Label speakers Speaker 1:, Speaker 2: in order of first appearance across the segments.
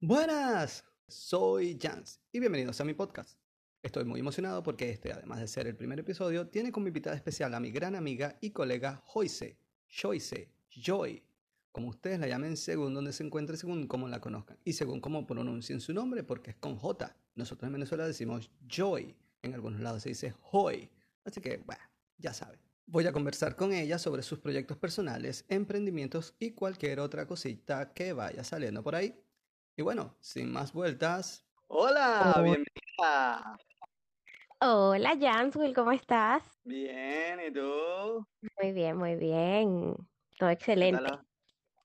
Speaker 1: Buenas, soy Jans y bienvenidos a mi podcast. Estoy muy emocionado porque este, además de ser el primer episodio, tiene como invitada especial a mi gran amiga y colega Joyce, Joyce, Joy, como ustedes la llamen según donde se encuentre, según cómo la conozcan y según cómo pronuncien su nombre, porque es con J. Nosotros en Venezuela decimos Joy, en algunos lados se dice Joy, así que, bueno, ya saben. Voy a conversar con ella sobre sus proyectos personales, emprendimientos y cualquier otra cosita que vaya saliendo por ahí. Y bueno, sin más vueltas. ¡Hola!
Speaker 2: Hola.
Speaker 1: ¡Bienvenida!
Speaker 2: Hola, Janswil, ¿cómo estás?
Speaker 1: Bien, ¿y tú?
Speaker 2: Muy bien, muy bien. Todo
Speaker 1: ¿Qué
Speaker 2: excelente.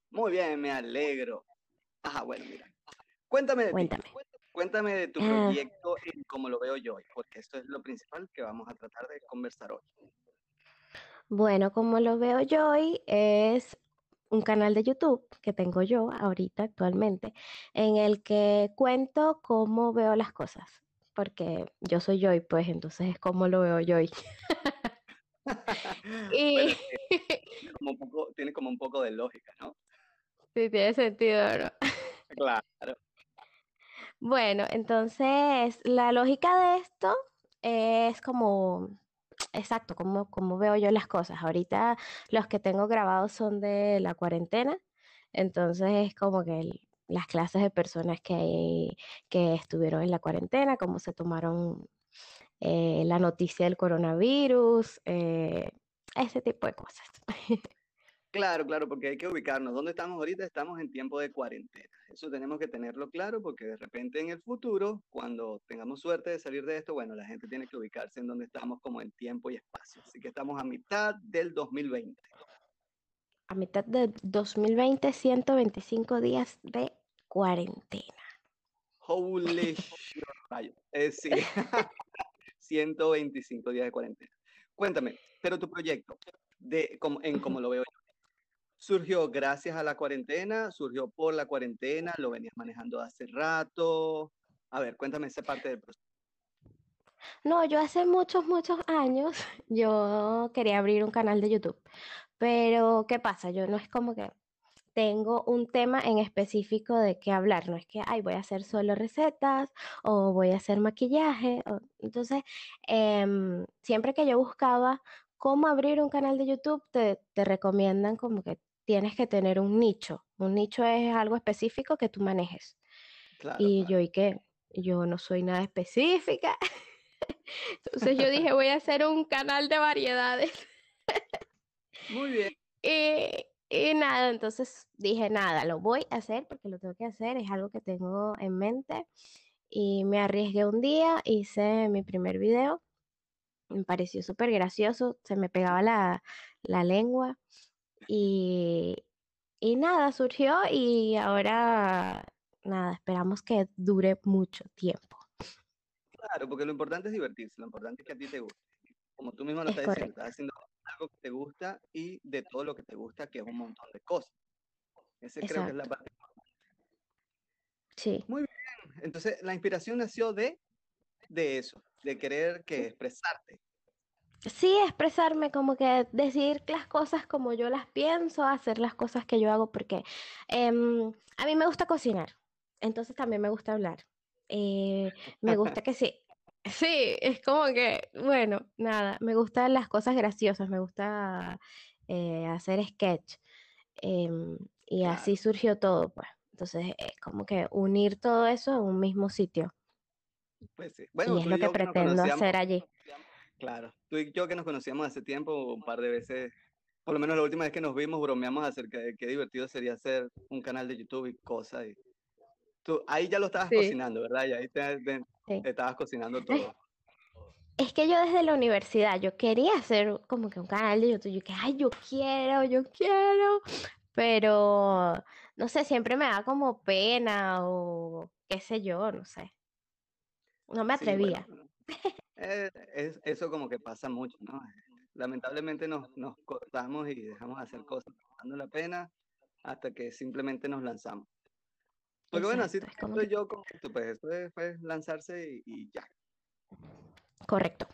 Speaker 1: Muy bien, me alegro. Ajá, bueno, mira. Cuéntame de ti.
Speaker 2: Cuéntame.
Speaker 1: Cuéntame de tu
Speaker 2: Ah.
Speaker 1: proyecto en cómo lo veo yo hoy, porque esto es lo principal que vamos a tratar de conversar hoy.
Speaker 2: Bueno, como lo veo yo hoy, es un canal de YouTube que tengo yo ahorita actualmente, en el que cuento cómo veo las cosas, porque yo soy Joy, pues entonces es como lo veo yo. Y
Speaker 1: Bueno, tiene como un poco, tiene como un poco de lógica, ¿no?
Speaker 2: sí tiene sentido, ¿no?
Speaker 1: Claro.
Speaker 2: Bueno, entonces la lógica de esto es como, exacto, como, como veo yo las cosas. Ahorita los que tengo grabados son de la cuarentena, entonces es como que las clases de personas que, que estuvieron en la cuarentena, cómo se tomaron eh, la noticia del coronavirus, eh, ese tipo de cosas.
Speaker 1: Claro, claro, porque hay que ubicarnos. ¿Dónde estamos ahorita? Estamos en tiempo de cuarentena. Eso tenemos que tenerlo claro porque de repente en el futuro, cuando tengamos suerte de salir de esto, bueno, la gente tiene que ubicarse en donde estamos como en tiempo y espacio. Así que estamos a mitad del 2020.
Speaker 2: A mitad de 2020, 125 días de cuarentena.
Speaker 1: Holy shit. Eh, sí, 125 días de cuarentena. Cuéntame, pero tu proyecto, de, como, en cómo lo veo ¿surgió gracias a la cuarentena? ¿Surgió por la cuarentena? ¿Lo venías manejando hace rato? A ver, cuéntame esa parte del proceso.
Speaker 2: No, yo hace muchos, muchos años yo quería abrir un canal de YouTube, pero ¿qué pasa? Yo no es como que tengo un tema en específico de qué hablar, no es que, ay, voy a hacer solo recetas o voy a hacer maquillaje. Entonces, em, siempre que yo buscaba cómo abrir un canal de YouTube, te, te recomiendan como que tienes que tener un nicho. Un nicho es algo específico que tú manejes.
Speaker 1: Claro,
Speaker 2: Y
Speaker 1: claro.
Speaker 2: yo, ¿y qué? Yo no soy nada específica. Entonces yo dije, voy a hacer un canal de variedades.
Speaker 1: Muy bien.
Speaker 2: Y, y nada, entonces dije, nada, lo voy a hacer porque lo tengo que hacer, es algo que tengo en mente. Y me arriesgué un día, hice mi primer video, me pareció súper gracioso, se me pegaba la, la lengua y, y nada, surgió y ahora, nada, esperamos que dure mucho tiempo.
Speaker 1: Claro, porque lo importante es divertirse, lo importante es que a ti te guste. Como tú mismo lo
Speaker 2: Es
Speaker 1: estás diciendo, estás haciendo algo que te gusta y de todo lo que te gusta, que es un montón de cosas. Ese creo que es la parte.
Speaker 2: sí.
Speaker 1: Muy bien. Entonces, la inspiración nació de, de eso, de querer que expresarte.
Speaker 2: Sí, expresarme, como que decir las cosas como yo las pienso, hacer las cosas que yo hago, porque em, a mí me gusta cocinar, entonces también me gusta hablar. Eh, me gusta que sí, sí, es como que, bueno, nada, me gustan las cosas graciosas, me gusta eh, hacer sketch, em, y así surgió todo, pues. Entonces, es como que unir todo eso en un mismo sitio,
Speaker 1: pues sí.
Speaker 2: y
Speaker 1: Bueno,
Speaker 2: es
Speaker 1: tú
Speaker 2: lo
Speaker 1: y
Speaker 2: que pretendo hacer allí.
Speaker 1: Claro, tú y yo que nos conocíamos hace tiempo, un par de veces, por lo menos la última vez que nos vimos, bromeamos acerca de qué divertido sería hacer un canal de YouTube y cosas. Y tú, ahí ya lo estabas
Speaker 2: Sí,
Speaker 1: cocinando, ¿verdad? Y ahí te, te-
Speaker 2: sí.
Speaker 1: te estabas cocinando todo.
Speaker 2: Es que yo desde la universidad, yo quería hacer como que un canal de YouTube, yo que, ay, yo quiero, yo quiero, pero no sé, siempre me da como pena o qué sé yo, no sé, no me
Speaker 1: Sí, bueno,
Speaker 2: atrevía.
Speaker 1: eh, es, eso como que pasa mucho, ¿no? Lamentablemente nos, nos cortamos y dejamos de hacer cosas dando la pena hasta que simplemente nos lanzamos. Porque bueno, así
Speaker 2: es como
Speaker 1: yo con esto, pues esto es, fue lanzarse y, y ya.
Speaker 2: correcto,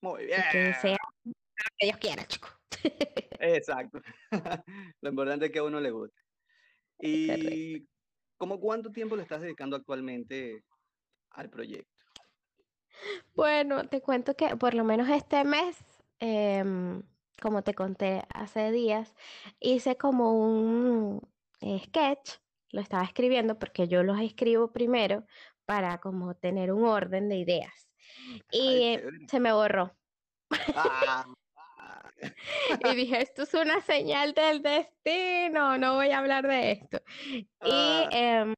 Speaker 1: Muy
Speaker 2: y
Speaker 1: bien.
Speaker 2: que sea lo que Dios quiera, chico.
Speaker 1: Exacto. Lo importante es que a uno le guste.
Speaker 2: Correcto.
Speaker 1: Y ¿cómo cuánto tiempo le estás dedicando actualmente al proyecto?
Speaker 2: Bueno, te cuento que por lo menos este mes, em, como te conté hace días, hice como un eh, sketch, lo estaba escribiendo porque yo los escribo primero para como tener un orden de ideas. Y se me borró. Ah. y dije, esto es una señal del destino, no voy a hablar de esto. Y ah. em,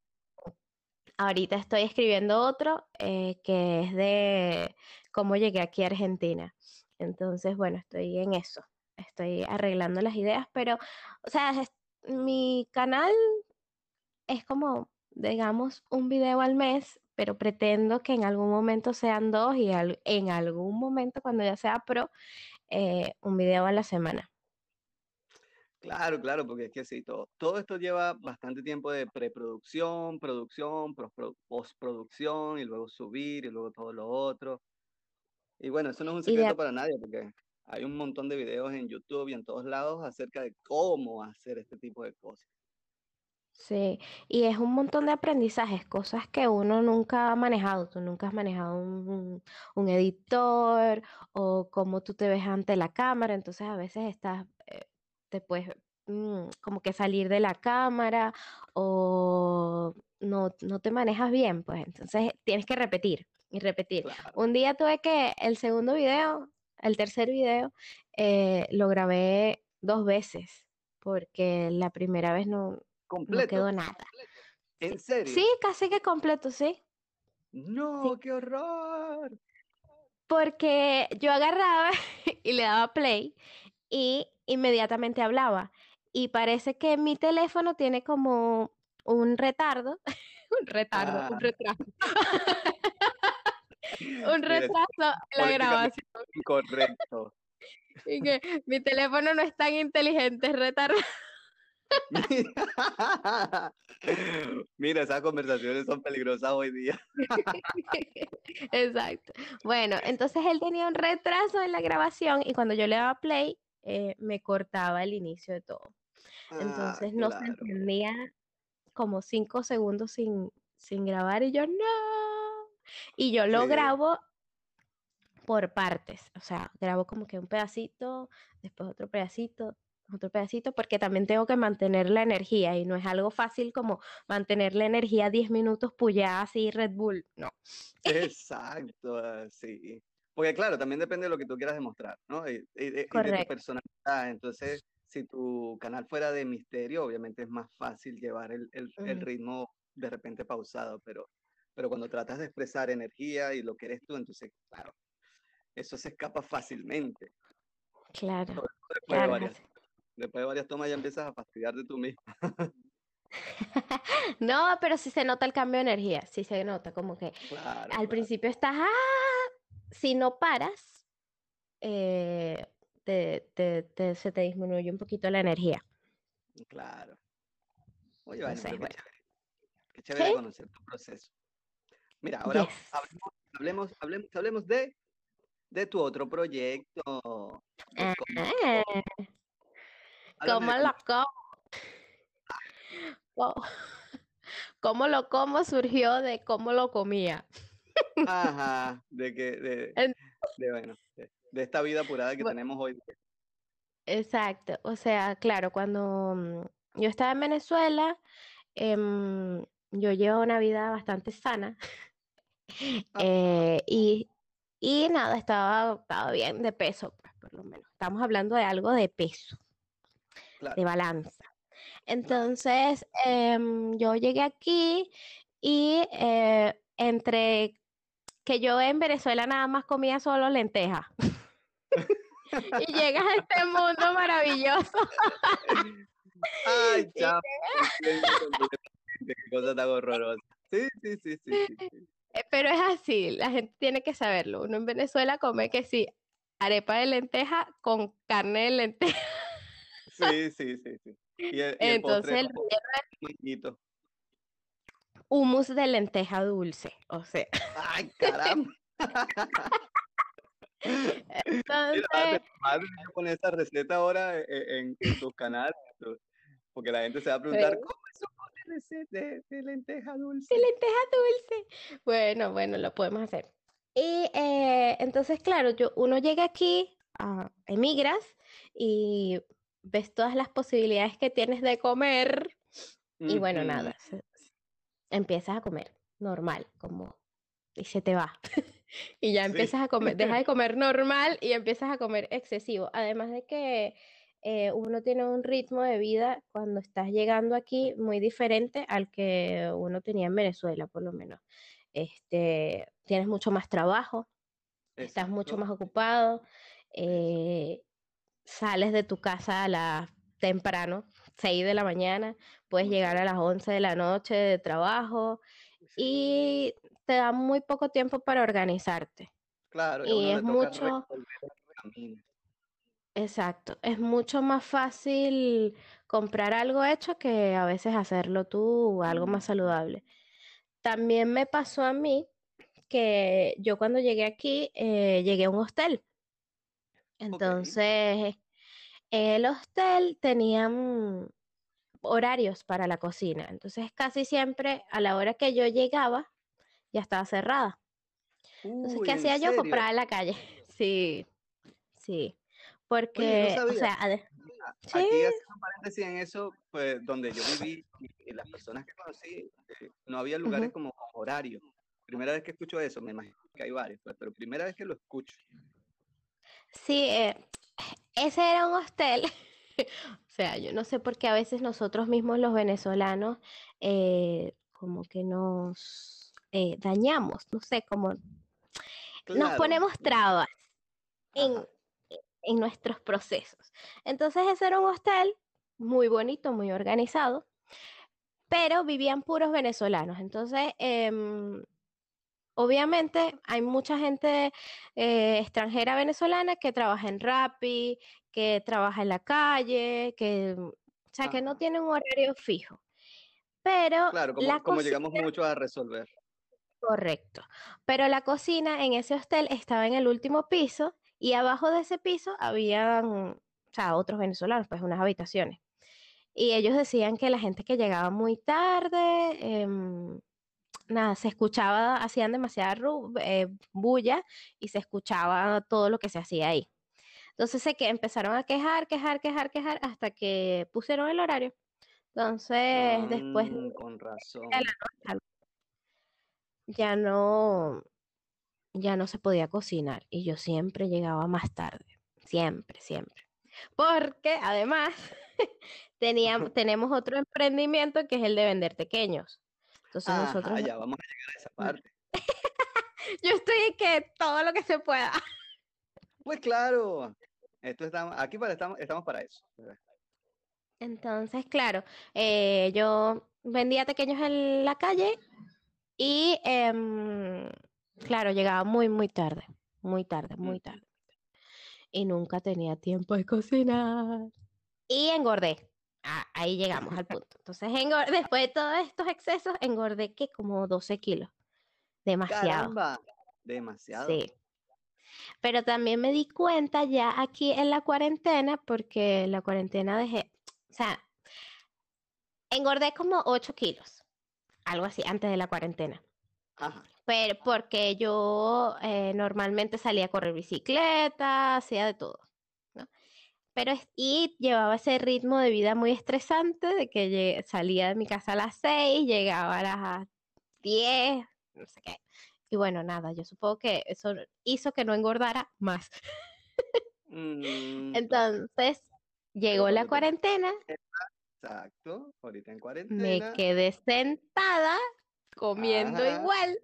Speaker 2: ahorita estoy escribiendo otro eh, que es de cómo llegué aquí a Argentina. Entonces, bueno, estoy en eso. Estoy arreglando las ideas, pero, o sea, mi canal es como, digamos, un video al mes, pero pretendo que en algún momento sean dos y en algún momento, cuando ya sea pro, eh, un video a la semana.
Speaker 1: Claro, claro, porque es que sí, todo, todo esto lleva bastante tiempo de preproducción, producción, postproducción y luego subir y luego todo lo otro. Y bueno, eso no es un secreto para nadie porque hay un montón de videos en YouTube y en todos lados acerca de cómo hacer este tipo de cosas.
Speaker 2: Sí, y es un montón de aprendizajes, cosas que uno nunca ha manejado. Tú nunca has manejado un, un editor o cómo tú te ves ante la cámara, entonces a veces estás, eh, te puedes mm, como que salir de la cámara o no, no te manejas bien, pues entonces tienes que repetir y repetir. Un día tuve que, el segundo video, el tercer video, eh, lo grabé dos veces porque la primera vez no,
Speaker 1: completo.
Speaker 2: No quedó nada.
Speaker 1: ¿En serio?
Speaker 2: Sí, casi que completo, sí.
Speaker 1: No, qué horror.
Speaker 2: Porque yo agarraba y le daba play y inmediatamente hablaba. Y parece que mi teléfono tiene como un retardo. un retardo, un ah. retraso. un retraso en la grabación.
Speaker 1: Correcto.
Speaker 2: Y que mi teléfono no es tan inteligente, es retardado.
Speaker 1: Mira, esas conversaciones son peligrosas hoy día.
Speaker 2: Exacto. Bueno, entonces él tenía un retraso en la grabación y cuando yo le daba play, eh, me cortaba el inicio de todo. Ah, entonces no se entendía como cinco segundos sin, sin grabar y yo no. Y yo lo grabo por partes, o sea, grabo como que un pedacito, después otro pedacito, otro pedacito, porque también tengo que mantener la energía y no es algo fácil como mantener la energía 10 minutos puya así Red Bull, no.
Speaker 1: Exacto, ah, sí. Porque claro, también depende de lo que tú quieras demostrar, ¿no? Y, de tu personalidad. Entonces, si tu canal fuera de misterio, obviamente es más fácil llevar el, el, ritmo de repente pausado, pero, pero cuando tratas de expresar energía y lo que eres tú, entonces, claro, eso se escapa fácilmente.
Speaker 2: Claro. claro
Speaker 1: Después de varias tomas ya empiezas a fastidiar de tú mismo.
Speaker 2: no, pero sí se nota el cambio de energía, sí se nota, como que al principio estás, ¡ah! Si no paras, eh, te, te, se te disminuye un poquito la energía.
Speaker 1: Claro. Oye, vale, qué chévere, conocer tu proceso. Mira, ahora hablemos, hablemos, hablemos, de, de tu otro proyecto.
Speaker 2: ¿Cómo lo como? ¿Cómo lo como surgió de cómo lo comía?
Speaker 1: Ajá, de que, de, de bueno, de, esta vida apurada que tenemos hoy.
Speaker 2: Exacto, o sea, claro, cuando mm, yo estaba en Venezuela, em, yo llevo una vida bastante sana. Eh, y, y nada, estaba, estaba bien de peso, pues, por lo menos. Estamos hablando de algo de peso de balanza. Entonces, em, yo llegué aquí y eh, entre que yo en Venezuela nada más comía solo lentejas. y llegas a este mundo maravilloso.
Speaker 1: Ay, chao. Qué cosa tan horrorosa. Sí, sí, sí, sí,
Speaker 2: eh, Pero es así, la gente tiene que saberlo. Uno en Venezuela come que sí, arepa de lenteja con carne de lenteja.
Speaker 1: Sí, sí, sí, sí.
Speaker 2: Y Entonces el relleno humus de lenteja dulce, o sea.
Speaker 1: Ay, caramba. Entonces, Mira, madre, poner esta receta ahora e, e, en, en, tus canales, porque la gente se va a preguntar, ¿cómo es un de, de, lenteja dulce.
Speaker 2: De lenteja dulce. Bueno, bueno, lo podemos hacer. Y eh, entonces, claro, yo, uno llega aquí, a, emigras y ves todas las posibilidades que tienes de comer y bueno, nada, empiezas a comer normal, como y se te va. y ya empiezas a comer, dejas de comer normal y empiezas a comer excesivo. Además de que eh, uno tiene un ritmo de vida cuando estás llegando aquí muy diferente al que uno tenía en Venezuela, por lo menos. Este, tienes mucho más trabajo, estás mucho más ocupado, eh, sales de tu casa a la temprano, 6 de la mañana, puedes llegar a las 11 de la noche de trabajo y te da muy poco tiempo para organizarte.
Speaker 1: Claro,
Speaker 2: y es mucho... Exacto, es mucho más fácil comprar algo hecho que a veces hacerlo tú, algo más saludable. También me pasó a mí que yo cuando llegué aquí, eh, llegué a un hostel. Entonces, el hostel tenía horarios para la cocina. Entonces, casi siempre a la hora que yo llegaba, ya estaba cerrada. Entonces, ¿qué hacía yo? Comprar en la calle. Sí, sí. Porque, o sea,
Speaker 1: aquí haciendo paréntesis en eso, pues donde yo viví y, las personas que conocí, eh, no había lugares como horario. Primera vez que escucho eso, me imagino que hay varios, pues, pero primera vez que lo escucho.
Speaker 2: Sí, eh, ese era un hostel. o sea, yo no sé por qué a veces nosotros mismos los venezolanos eh, como que nos dañamos, no sé, como nos ponemos trabas en, en nuestros procesos. Entonces ese era un hostel muy bonito, muy organizado, pero vivían puros venezolanos. Entonces, em, obviamente hay mucha gente eh, extranjera venezolana que trabaja en Rappi, que trabaja en la calle, que, o sea, que no tiene un horario fijo. Pero
Speaker 1: claro, como, como llegamos mucho a resolver.
Speaker 2: Correcto. Pero la cocina en ese hostel estaba en el último piso y abajo de ese piso habían, o sea, otros venezolanos, pues unas habitaciones. Y ellos decían que la gente que llegaba muy tarde, em, nada, se escuchaba, hacían demasiada eh, bulla y se escuchaba todo lo que se hacía ahí. Entonces sé que empezaron a quejar, quejar, quejar, quejar hasta que pusieron el horario. Entonces, después
Speaker 1: mm, con razón.
Speaker 2: ya no, ya no se podía cocinar y yo siempre llegaba más tarde, siempre, siempre. Porque además teníamos, tenemos otro emprendimiento que es el de vender pequeños.
Speaker 1: Entonces nosotros... Ya vamos a llegar a esa parte.
Speaker 2: yo estoy en que todo lo que se pueda.
Speaker 1: Pues claro, esto estamos, aquí para, estamos, estamos para eso.
Speaker 2: Entonces, claro, eh, yo vendía pequeños en la calle y em, Claro, llegaba muy, muy tarde, muy tarde, muy tarde. Y nunca tenía tiempo de cocinar. Y engordé. Ah, ahí llegamos al punto. Entonces, después de todos estos excesos, engordé que como 12 kilos. Demasiado.
Speaker 1: Caramba, demasiado.
Speaker 2: Sí. Pero también me di cuenta ya aquí en la cuarentena, porque la cuarentena dejé, o sea, engordé como 8 kilos, algo así, antes de la cuarentena. Ajá pero porque yo eh, normalmente salía a correr bicicleta, hacía de todo, ¿no? Pero y llevaba ese ritmo de vida muy estresante de que salía de mi casa a las 6, llegaba a las 10, no sé qué. Y bueno, nada, yo supongo que eso hizo que no engordara más. Mm, Entonces, llegó la cuarentena.
Speaker 1: Exacto, ahorita en cuarentena.
Speaker 2: Me quedé sentada comiendo igual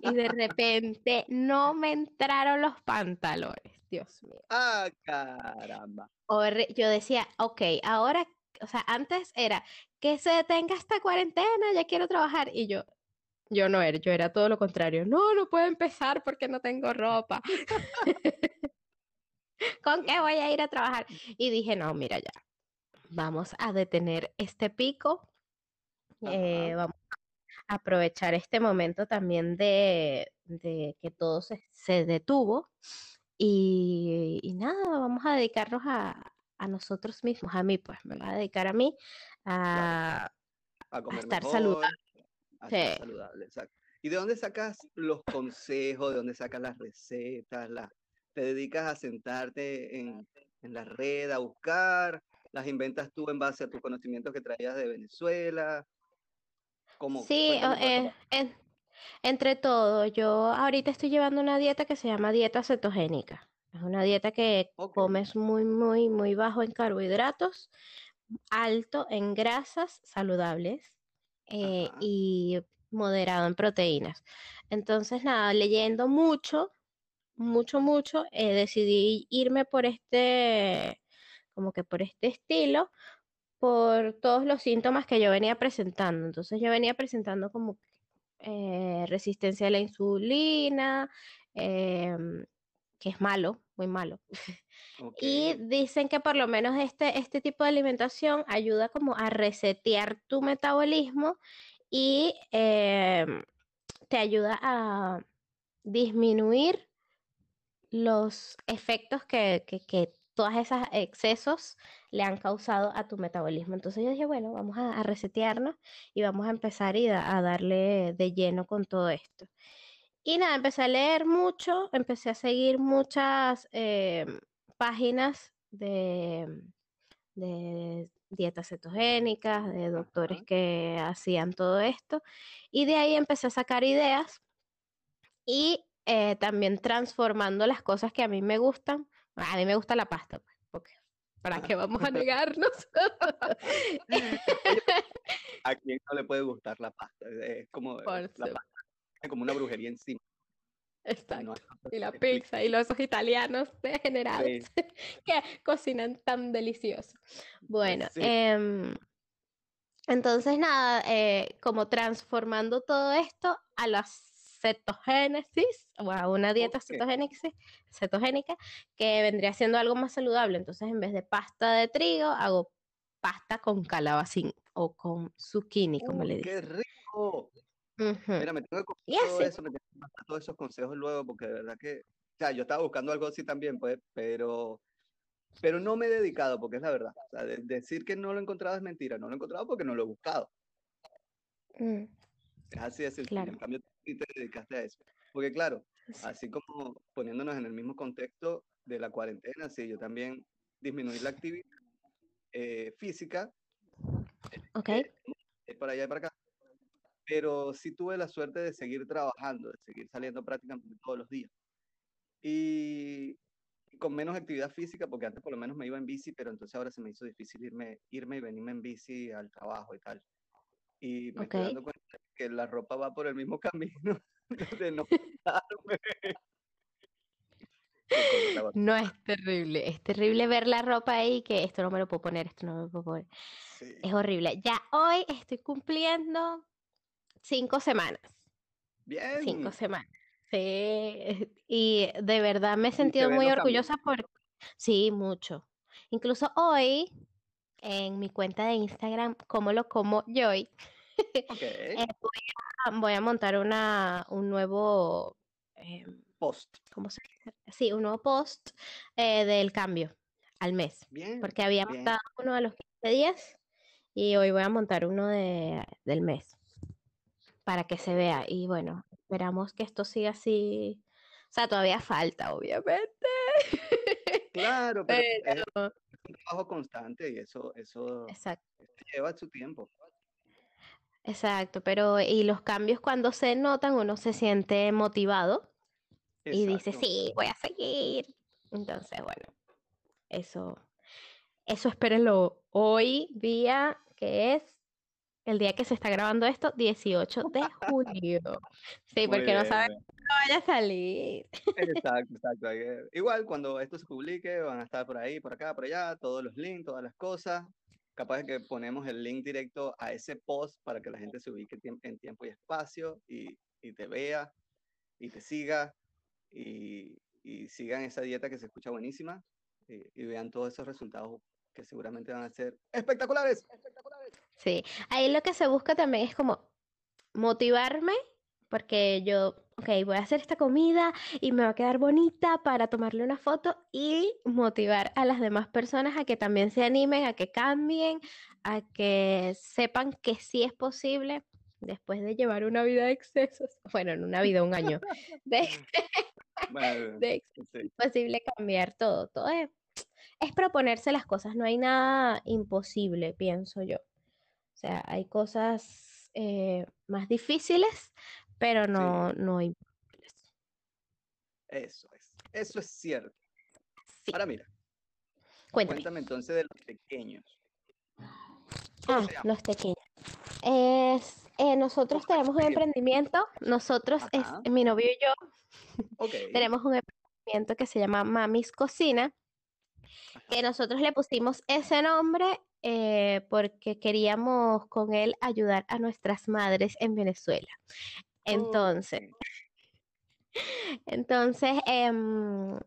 Speaker 2: y de repente no me entraron los pantalones, Dios mío.
Speaker 1: Ah, caramba.
Speaker 2: Yo decía, ok, ahora, o sea, antes era que se detenga esta cuarentena, ya quiero trabajar. Y yo, yo no era, yo era todo lo contrario. No, no puedo empezar porque no tengo ropa. ¿Con qué voy a ir a trabajar? Y dije, no, mira ya, vamos a detener este pico. Eh, vamos aprovechar este momento también de, que todo se, detuvo y, nada, vamos a dedicarnos a, nosotros mismos, a mí, pues me voy a dedicar a mí, a,
Speaker 1: a
Speaker 2: estar
Speaker 1: mejor,
Speaker 2: saludable. Sí.
Speaker 1: saludable, exacto. ¿Y de dónde sacas los consejos? ¿De dónde sacas las recetas? la- ¿Te dedicas a sentarte en, en la red, a buscar? ¿Las inventas tú en base a tus conocimientos que traías de Venezuela? ¿Cómo?
Speaker 2: Sí, eh, en- entre todo, yo ahorita estoy llevando una dieta que se llama dieta cetogénica. Es una dieta que comes muy, muy, muy bajo en carbohidratos, alto en grasas saludables eh, y moderado en proteínas. Entonces, nada, leyendo mucho, mucho, mucho, eh, decidí irme por este, como que por este estilo, por todos los síntomas que yo venía presentando. Entonces, yo venía presentando como eh, resistencia a la insulina, em, que es malo, muy malo. Y dicen que por lo menos este, este tipo de alimentación ayuda como a resetear tu metabolismo y em, te ayuda a disminuir los efectos que, que, que todos esos excesos le han causado a tu metabolismo. Entonces yo dije, bueno, vamos a, resetearnos y vamos a empezar y a darle de lleno con todo esto. Y nada, empecé a leer mucho, empecé a seguir muchas em, páginas de, de dietas cetogénicas, de doctores que hacían todo esto. Y de ahí empecé a sacar ideas y eh, también transformando las cosas que a mí me gustan. A mí me gusta la pasta, pues, porque ¿para qué vamos a negarnos?
Speaker 1: ¿a quién no le puede gustar la pasta? Es como, la pasta es como una brujería encima.
Speaker 2: Exacto. Y la pizza y los italianos degenerados
Speaker 1: Sí,
Speaker 2: que cocinan tan delicioso. Bueno,
Speaker 1: sí.
Speaker 2: em, entonces nada, eh, como transformando todo esto a la cetogénesis o a una dieta cetogénesis, cetogénica que vendría siendo algo más saludable. Entonces en vez de pasta de trigo, hago pasta con calabacín o con zucchini, como le
Speaker 1: ¡Uy, qué
Speaker 2: dicen.
Speaker 1: Mira, me tengo que
Speaker 2: Y
Speaker 1: todo eso, me tengo que todos esos consejos luego, porque de verdad que, o sea, yo estaba buscando algo así también, pues, pero, pero no me he dedicado, porque es la verdad. O sea, de- decir que no lo he encontrado es mentira, no lo he encontrado porque no lo he buscado.
Speaker 2: Mm,
Speaker 1: Es así de sencillo.
Speaker 2: claro.
Speaker 1: En cambio, tú sí te dedicaste a eso. Porque claro,
Speaker 2: Sí.
Speaker 1: así como poniéndonos en el mismo contexto de la cuarentena, sí, yo también disminuí la actividad eh, física,
Speaker 2: Ok.
Speaker 1: eh, para allá y para acá, pero sí tuve la suerte de seguir trabajando, de seguir saliendo prácticamente todos los días. Y con menos actividad física, porque antes por lo menos me iba en bici, pero entonces ahora se me hizo difícil irme, irme y venirme en bici al trabajo y tal. Y me estoy
Speaker 2: Ok.
Speaker 1: dando cuenta que la ropa va por el mismo camino de no
Speaker 2: No es terrible, es terrible ver la ropa ahí que esto no me lo puedo poner, esto no me lo puedo poner.
Speaker 1: Sí.
Speaker 2: Es horrible. Ya hoy estoy cumpliendo cinco semanas, cinco
Speaker 1: Bien.
Speaker 2: semanas. Sí, y de verdad me he sentido muy orgullosa por, sí, mucho. Incluso hoy en mi cuenta de Instagram, como lo como Joy,
Speaker 1: Ok.
Speaker 2: eh, voy a, voy a montar una, un nuevo, em,
Speaker 1: Post.
Speaker 2: ¿cómo se dice? Sí, un nuevo post eh, del cambio al mes,
Speaker 1: Bien.
Speaker 2: porque había montado uno a los 15 días y hoy voy a montar uno de, del mes para que se vea. Y bueno, esperamos que esto siga así. O sea, todavía falta, obviamente.
Speaker 1: Claro, pero es un trabajo constante y eso, eso
Speaker 2: exacto,
Speaker 1: lleva su tiempo.
Speaker 2: exacto. Pero, y los cambios cuando se notan, uno se siente motivado y dice, sí, voy a seguir. Entonces, bueno, eso, eso espérenlo hoy, día que es el día que se está grabando esto, 18 de junio. Sí, porque no saben cuándo vaya a salir.
Speaker 1: Exacto, exacto. que- Igual cuando esto se publique van a estar por ahí, por acá, por allá, todos los links, todas las cosas. Capaz que ponemos el link directo a ese post para que la gente se ubique en tiempo y espacio y, y te vea y te siga y, y sigan esa dieta que se escucha buenísima y, y vean todos esos resultados que seguramente van a ser espectaculares.
Speaker 2: Sí, ahí lo que se busca también es como motivarme, porque yo ok, voy a hacer esta comida y me va a quedar bonita para tomarle una foto y motivar a las demás personas a que también se animen, a que cambien, a que sepan que sí es posible después de llevar una vida de excesos, bueno, en una vida, un año, de, es posible cambiar todo, todo es, es proponerse las cosas, no hay nada imposible, pienso yo. O sea, hay cosas eh, más difíciles, pero no, no imposibles.
Speaker 1: Eso es, eso es cierto. Ahora mira,
Speaker 2: Cuéntame.
Speaker 1: cuéntame entonces de los pequeños.
Speaker 2: Ah, los pequeños. Es, eh, nosotros tenemos un emprendimiento, nosotros, es, mi novio y yo, tenemos un emprendimiento que se llama Mamis Cocina, que nosotros le pusimos ese nombre eh, porque queríamos con él ayudar a nuestras madres en Venezuela. Entonces, entonces em,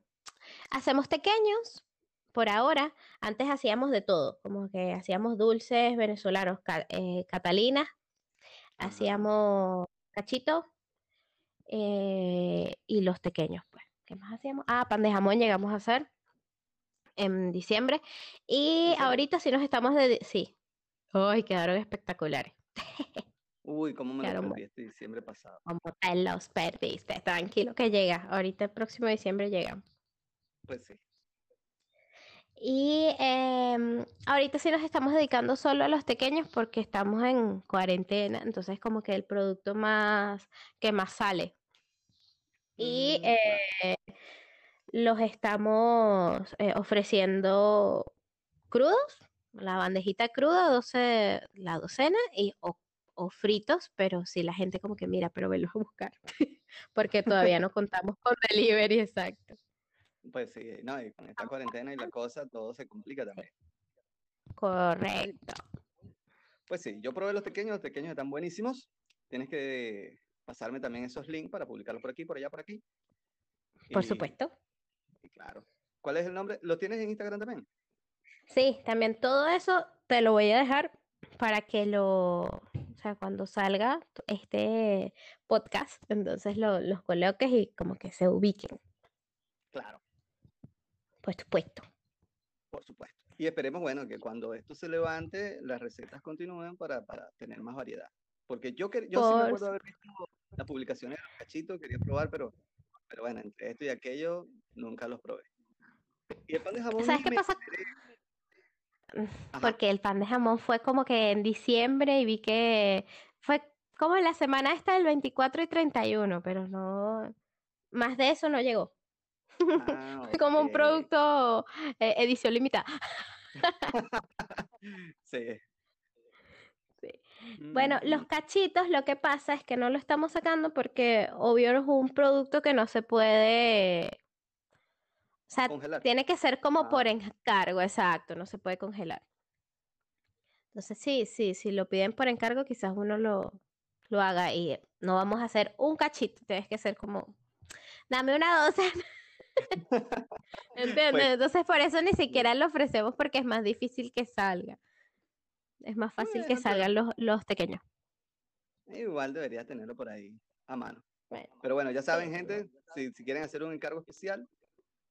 Speaker 2: hacemos pequeños por ahora. Antes hacíamos de todo, como que hacíamos dulces venezolanos, eh, catalinas, hacíamos cachitos eh, y los pequeños, pues. ¿Qué más hacíamos? Ah, pan de jamón llegamos a hacer en diciembre. Y ahorita sí nos estamos de... Sí. Uy, quedaron espectaculares.
Speaker 1: Uy, ¿cómo me lo perdí este diciembre pasado?
Speaker 2: ¿Cómo te los perdiste? Tranquilo que llega. Ahorita el próximo diciembre llega.
Speaker 1: Pues sí.
Speaker 2: Y eh, ahorita sí nos estamos dedicando solo a los pequeños porque estamos en cuarentena, entonces como que el producto más que más sale. Y mm, eh, los estamos eh, ofreciendo crudos, la bandejita cruda, 12, la docena, y, o, fritos, pero si la gente como que mira, pero venlos a buscar, porque todavía no contamos con delivery exacto.
Speaker 1: Pues sí, no, y con esta cuarentena y la cosa, todo se complica también.
Speaker 2: Correcto.
Speaker 1: Pues sí, yo probé los pequeños, los pequeños están buenísimos. Tienes que pasarme también esos links para publicarlos por aquí, por allá, por aquí.
Speaker 2: Por supuesto.
Speaker 1: Claro. ¿Cuál es el nombre? ¿Lo tienes en Instagram también?
Speaker 2: Sí, también todo eso te lo voy a dejar para que lo, o sea, cuando salga este podcast, entonces lo, los coloques y como que se ubiquen.
Speaker 1: Claro.
Speaker 2: Por supuesto.
Speaker 1: Por supuesto. Y esperemos, bueno, que cuando esto se levante, las recetas continúen para, para tener más variedad. Porque yo, yo sí me acuerdo haber visto las publicaciones de los cachitos, quería probar, pero pero bueno, entre esto y aquello, nunca los probé. Y el pan de jamón.
Speaker 2: ¿Sabes qué pasa? Porque el pan de jamón fue como que en diciembre y vi que fue como en la semana esta del 24 y 31, pero no. Más de eso no llegó. Ah, fue como un producto eh, edición limitada.
Speaker 1: sí.
Speaker 2: Bueno, los cachitos lo que pasa es que no lo estamos sacando porque obvio es un producto que no se puede... O sea, tiene que ser como ah. por encargo, exacto, no se puede congelar. Entonces sí, sí, si lo piden por encargo quizás uno lo, lo haga y no vamos a hacer un cachito, tienes que ser como, dame una docena. ¿Entiendes? Pues Entonces por eso ni siquiera lo ofrecemos porque es más difícil que salga. Es más fácil que salgan los, los pequeños.
Speaker 1: Igual debería tenerlo por ahí a mano. Pero bueno, ya saben, gente, si, si, quieren hacer un encargo especial,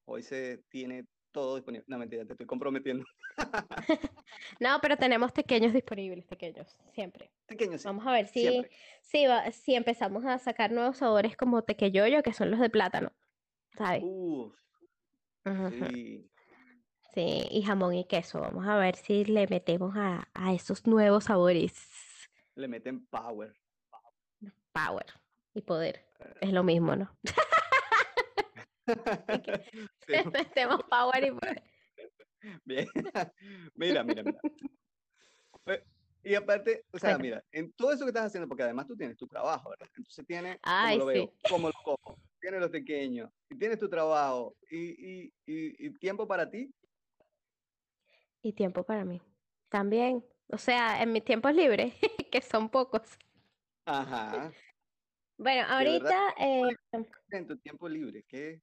Speaker 1: hoy se tiene todo disponible. No, mentira, te estoy comprometiendo.
Speaker 2: no, pero tenemos pequeños disponibles, pequeños, siempre.
Speaker 1: Pequeños.
Speaker 2: Vamos a ver si, si, si, empezamos a sacar nuevos sabores como tequeyoyo, que son los de plátano. ¿Sabes?
Speaker 1: Uf. Sí.
Speaker 2: Sí, y jamón y queso. Vamos a ver si le metemos a, a esos nuevos sabores.
Speaker 1: Le meten power.
Speaker 2: Power y poder. Eh. Es lo mismo, ¿no? Metemos power y poder.
Speaker 1: Bien. mira, mira, mira. Pues, y aparte, o sea, mira, en todo eso que estás haciendo, porque además tú tienes tu trabajo, ¿verdad? Entonces tienes, como lo veo, como lo como, tienes los pequeños, y tienes tu trabajo, y, y, y tiempo para ti,
Speaker 2: y tiempo para mí. También, o sea, en mis tiempos libres, que son pocos.
Speaker 1: Ajá.
Speaker 2: Bueno, ahorita... Eh,
Speaker 1: en tu tiempo libre, ¿qué?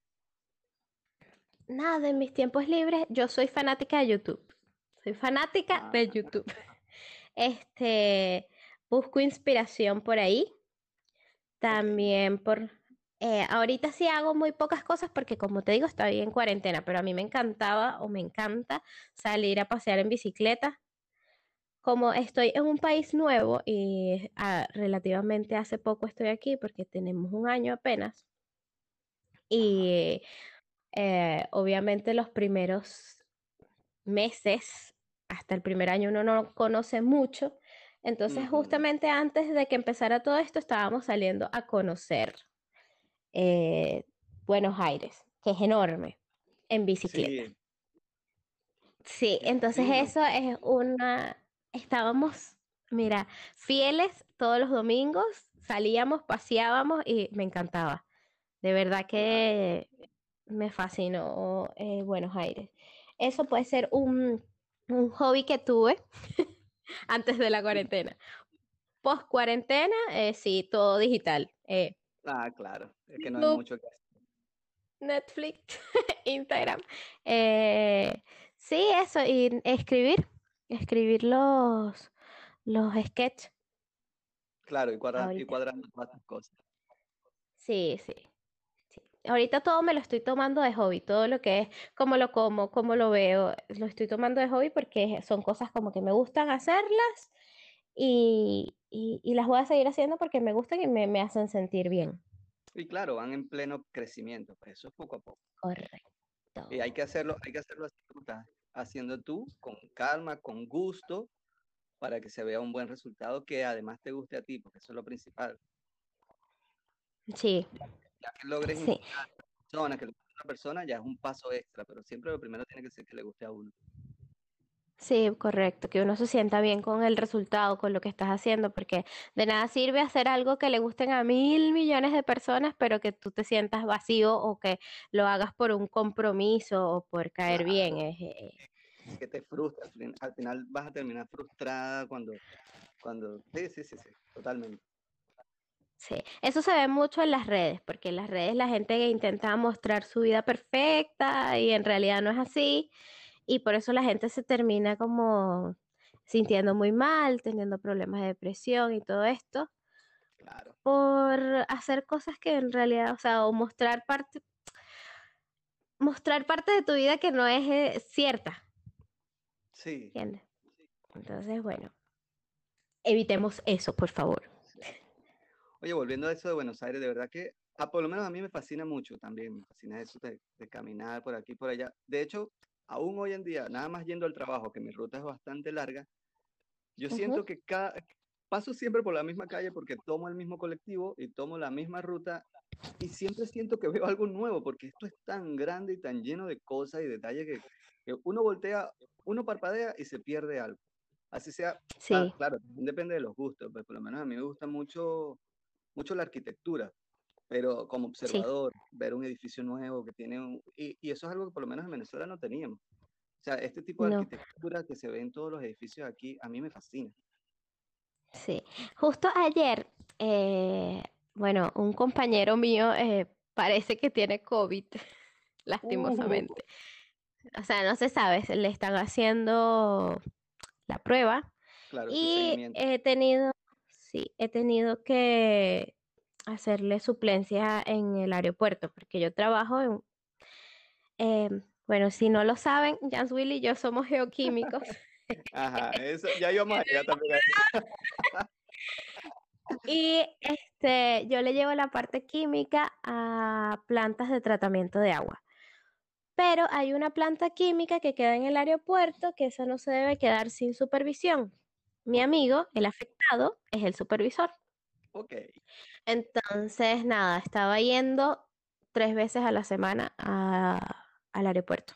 Speaker 2: Nada, en mis tiempos libres, yo soy fanática de YouTube. Soy fanática de ah. YouTube. Este, busco inspiración por ahí. También por, Eh, ahorita sí hago muy pocas cosas porque como te digo, estoy en cuarentena, pero a mí me encantaba o me encanta salir a pasear en bicicleta. Como estoy en un país nuevo y ah, relativamente hace poco estoy aquí porque tenemos un año apenas. Y eh, obviamente los primeros meses, hasta el primer año uno no conoce mucho. Entonces, justamente antes de que empezara todo esto, estábamos saliendo a conocer eh, Buenos Aires, que es enorme, en bicicleta. Sí, entonces eso es una, estábamos, mira, fieles todos los domingos, salíamos, paseábamos y me encantaba. De verdad que me fascinó eh, Buenos Aires. Eso puede ser un, un hobby que tuve antes de la cuarentena. Post cuarentena, eh, sí, todo digital. Eh,
Speaker 1: Ah, claro, es que no hay mucho que hacer.
Speaker 2: Netflix, Instagram. Eh, sí, eso, y escribir, escribir los, los sketches.
Speaker 1: Claro, y, y cuadrando todas las cosas.
Speaker 2: Sí, sí. Ahorita todo me lo estoy tomando de hobby, todo lo que es, cómo lo como, cómo lo veo, lo estoy tomando de hobby porque son cosas como que me gustan hacerlas y, y, las voy a seguir haciendo porque me gustan y me, me, hacen sentir bien.
Speaker 1: Y claro, van en pleno crecimiento, pues eso es poco a poco.
Speaker 2: Correcto.
Speaker 1: Y hay que hacerlo, hay que hacerlo así haciendo tú, con calma, con gusto, para que se vea un buen resultado que además te guste a ti, porque eso es lo principal.
Speaker 2: Sí.
Speaker 1: Ya que logres sí. a una persona, que le guste a una persona, ya es un paso extra, pero siempre lo primero tiene que ser que le guste a uno.
Speaker 2: Sí, correcto, que uno se sienta bien con el resultado, con lo que estás haciendo, porque de nada sirve hacer algo que le gusten a mil millones de personas, pero que tú te sientas vacío o que lo hagas por un compromiso o por caer bien.
Speaker 1: Eh, que te frustra, al final vas a terminar frustrada cuando, cuando, sí, sí, sí, sí, totalmente.
Speaker 2: Sí, eso se ve mucho en las redes, porque en las redes la gente intenta mostrar su vida perfecta y en realidad no es así y por eso la gente se termina como sintiendo muy mal, teniendo problemas de depresión y todo esto.
Speaker 1: Claro.
Speaker 2: Por hacer cosas que en realidad, o sea, o mostrar parte mostrar parte de tu vida que no es eh, cierta.
Speaker 1: Sí.
Speaker 2: ¿Entiendes? Entonces, bueno, evitemos eso, por favor.
Speaker 1: Oye, volviendo a eso de Buenos Aires, de verdad que, ah, por lo menos a mí me fascina mucho también, me fascina eso de, de caminar por aquí, por allá. De hecho, aún hoy en día, nada más yendo al trabajo, que mi ruta es bastante larga, yo siento que cada, paso siempre por la misma calle porque tomo el mismo colectivo y tomo la misma ruta y siempre siento que veo algo nuevo porque esto es tan grande y tan lleno de cosas y detalles que, uno voltea, uno parpadea y se pierde algo. Así sea,
Speaker 2: sí.
Speaker 1: claro, depende de los gustos, pero pues, por lo menos a mí me gusta mucho, mucho la arquitectura pero como observador, ver un edificio nuevo que tiene un, y, y, eso es algo que por lo menos en Venezuela no teníamos. O sea, este tipo de arquitectura que se ve en todos los edificios aquí, a mí me fascina.
Speaker 2: Sí, justo ayer, eh, bueno, un compañero mío eh, parece que tiene COVID, lastimosamente. O sea, no se sabe, le están haciendo la prueba.
Speaker 1: Claro,
Speaker 2: y he tenido, sí, he tenido que hacerle suplencia en el aeropuerto, porque yo trabajo en... Em, bueno, si no lo saben, Jans Willy y yo somos geoquímicos.
Speaker 1: Ajá, eso ya íbamos allá también.
Speaker 2: y este, yo le llevo la parte química a plantas de tratamiento de agua. Pero hay una planta química que queda en el aeropuerto que eso no se debe quedar sin supervisión. Mi amigo, el afectado, es el supervisor.
Speaker 1: Ok.
Speaker 2: Entonces, nada, estaba yendo tres veces a la semana al aeropuerto.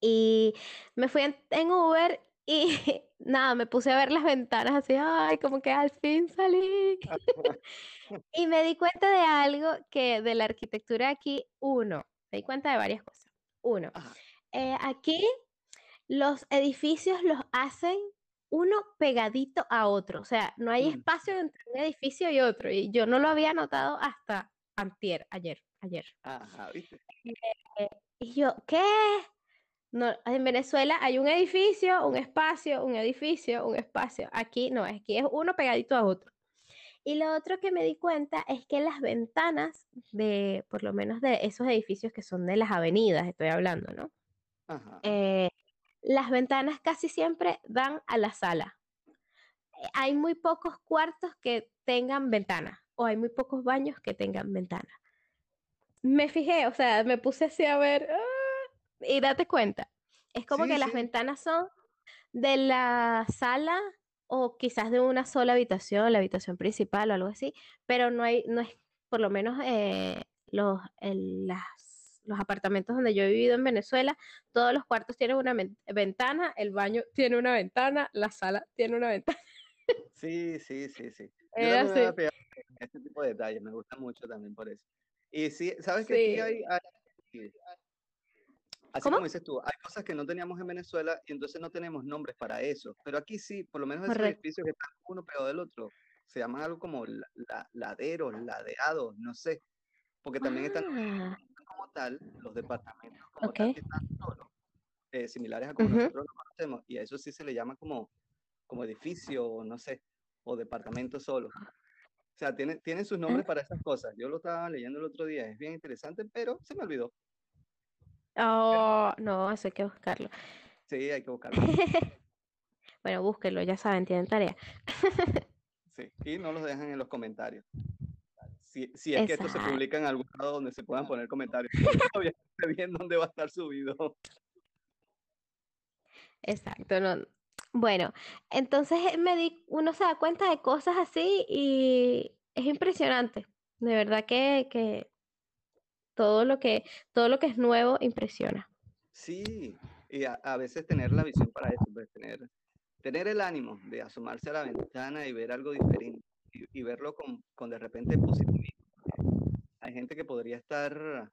Speaker 2: Y me fui en, Uber y nada, me puse a ver las ventanas así, ay, como que al fin salí. y me di cuenta de algo que de la arquitectura aquí, uno, me di cuenta de varias cosas. Uno, eh, aquí los edificios los hacen uno pegadito a otro, o sea, no hay mm. espacio entre un edificio y otro, y yo no lo había notado hasta antier, ayer, ayer.
Speaker 1: Ajá, ¿viste?
Speaker 2: Eh, y yo, ¿qué? No, en Venezuela hay un edificio, un espacio, un edificio, un espacio. Aquí no, aquí es uno pegadito a otro. Y lo otro que me di cuenta es que las ventanas de, por lo menos de esos edificios que son de las avenidas, estoy hablando, ¿no?
Speaker 1: Ajá.
Speaker 2: Eh, las ventanas casi siempre dan a la sala. Eh, Hay muy pocos cuartos que tengan ventana o hay muy pocos baños que tengan ventana. Me fijé, o sea, me puse así a ver ah, y date cuenta. Es como
Speaker 1: Sí,
Speaker 2: que las ventanas son de la sala o quizás de una sola habitación, la habitación principal o algo así, pero no hay, no es, por lo menos eh, los, el- las, los apartamentos donde yo he vivido en Venezuela, todos los cuartos tienen una ven- ventana, el baño tiene una ventana, la sala tiene una ventana.
Speaker 1: Sí, sí, sí, sí. Yo también me voy a
Speaker 2: así.
Speaker 1: este tipo de detalles, me gusta mucho también por eso. Y sí, sabes que aquí hay, hay- sí, así
Speaker 2: ¿Cómo?
Speaker 1: como dices tú, hay cosas que no teníamos en Venezuela y entonces no tenemos nombres para eso. Pero aquí sí, por lo menos esos
Speaker 2: Correcto.
Speaker 1: edificios que están uno pegado del otro, se llaman algo como la- la- laderos, ladeados, no sé, porque también están
Speaker 2: Ah,
Speaker 1: tal los departamentos como tal que están solos, eh, similares a como nosotros los conocemos, y a eso sí se le llama como, como edificio, o no sé, o departamento solo. O sea, tienen, tienen sus nombres
Speaker 2: Ah.
Speaker 1: para esas cosas. Yo lo estaba leyendo el otro día, es bien interesante, pero se me olvidó.
Speaker 2: Oh, no, eso hay que buscarlo.
Speaker 1: Sí, hay que buscarlo.
Speaker 2: Bueno, búsquenlo, ya saben, tienen tarea.
Speaker 1: Sí, y no los dejan en los comentarios. Si, si es que esto se publica en algún lado donde se puedan poner comentarios. Todavía no sé bien dónde va a estar subido.
Speaker 2: Exacto, no. Bueno, entonces eh, me di, uno se da cuenta de cosas así y es impresionante. De verdad que, que todo lo que, todo lo que es nuevo impresiona.
Speaker 1: Sí, y a, a veces tener la visión para eso, pues tener, tener el ánimo de asomarse a la ventana y ver algo diferente y, y verlo con, con de repente positivismo. Hay gente que podría estar,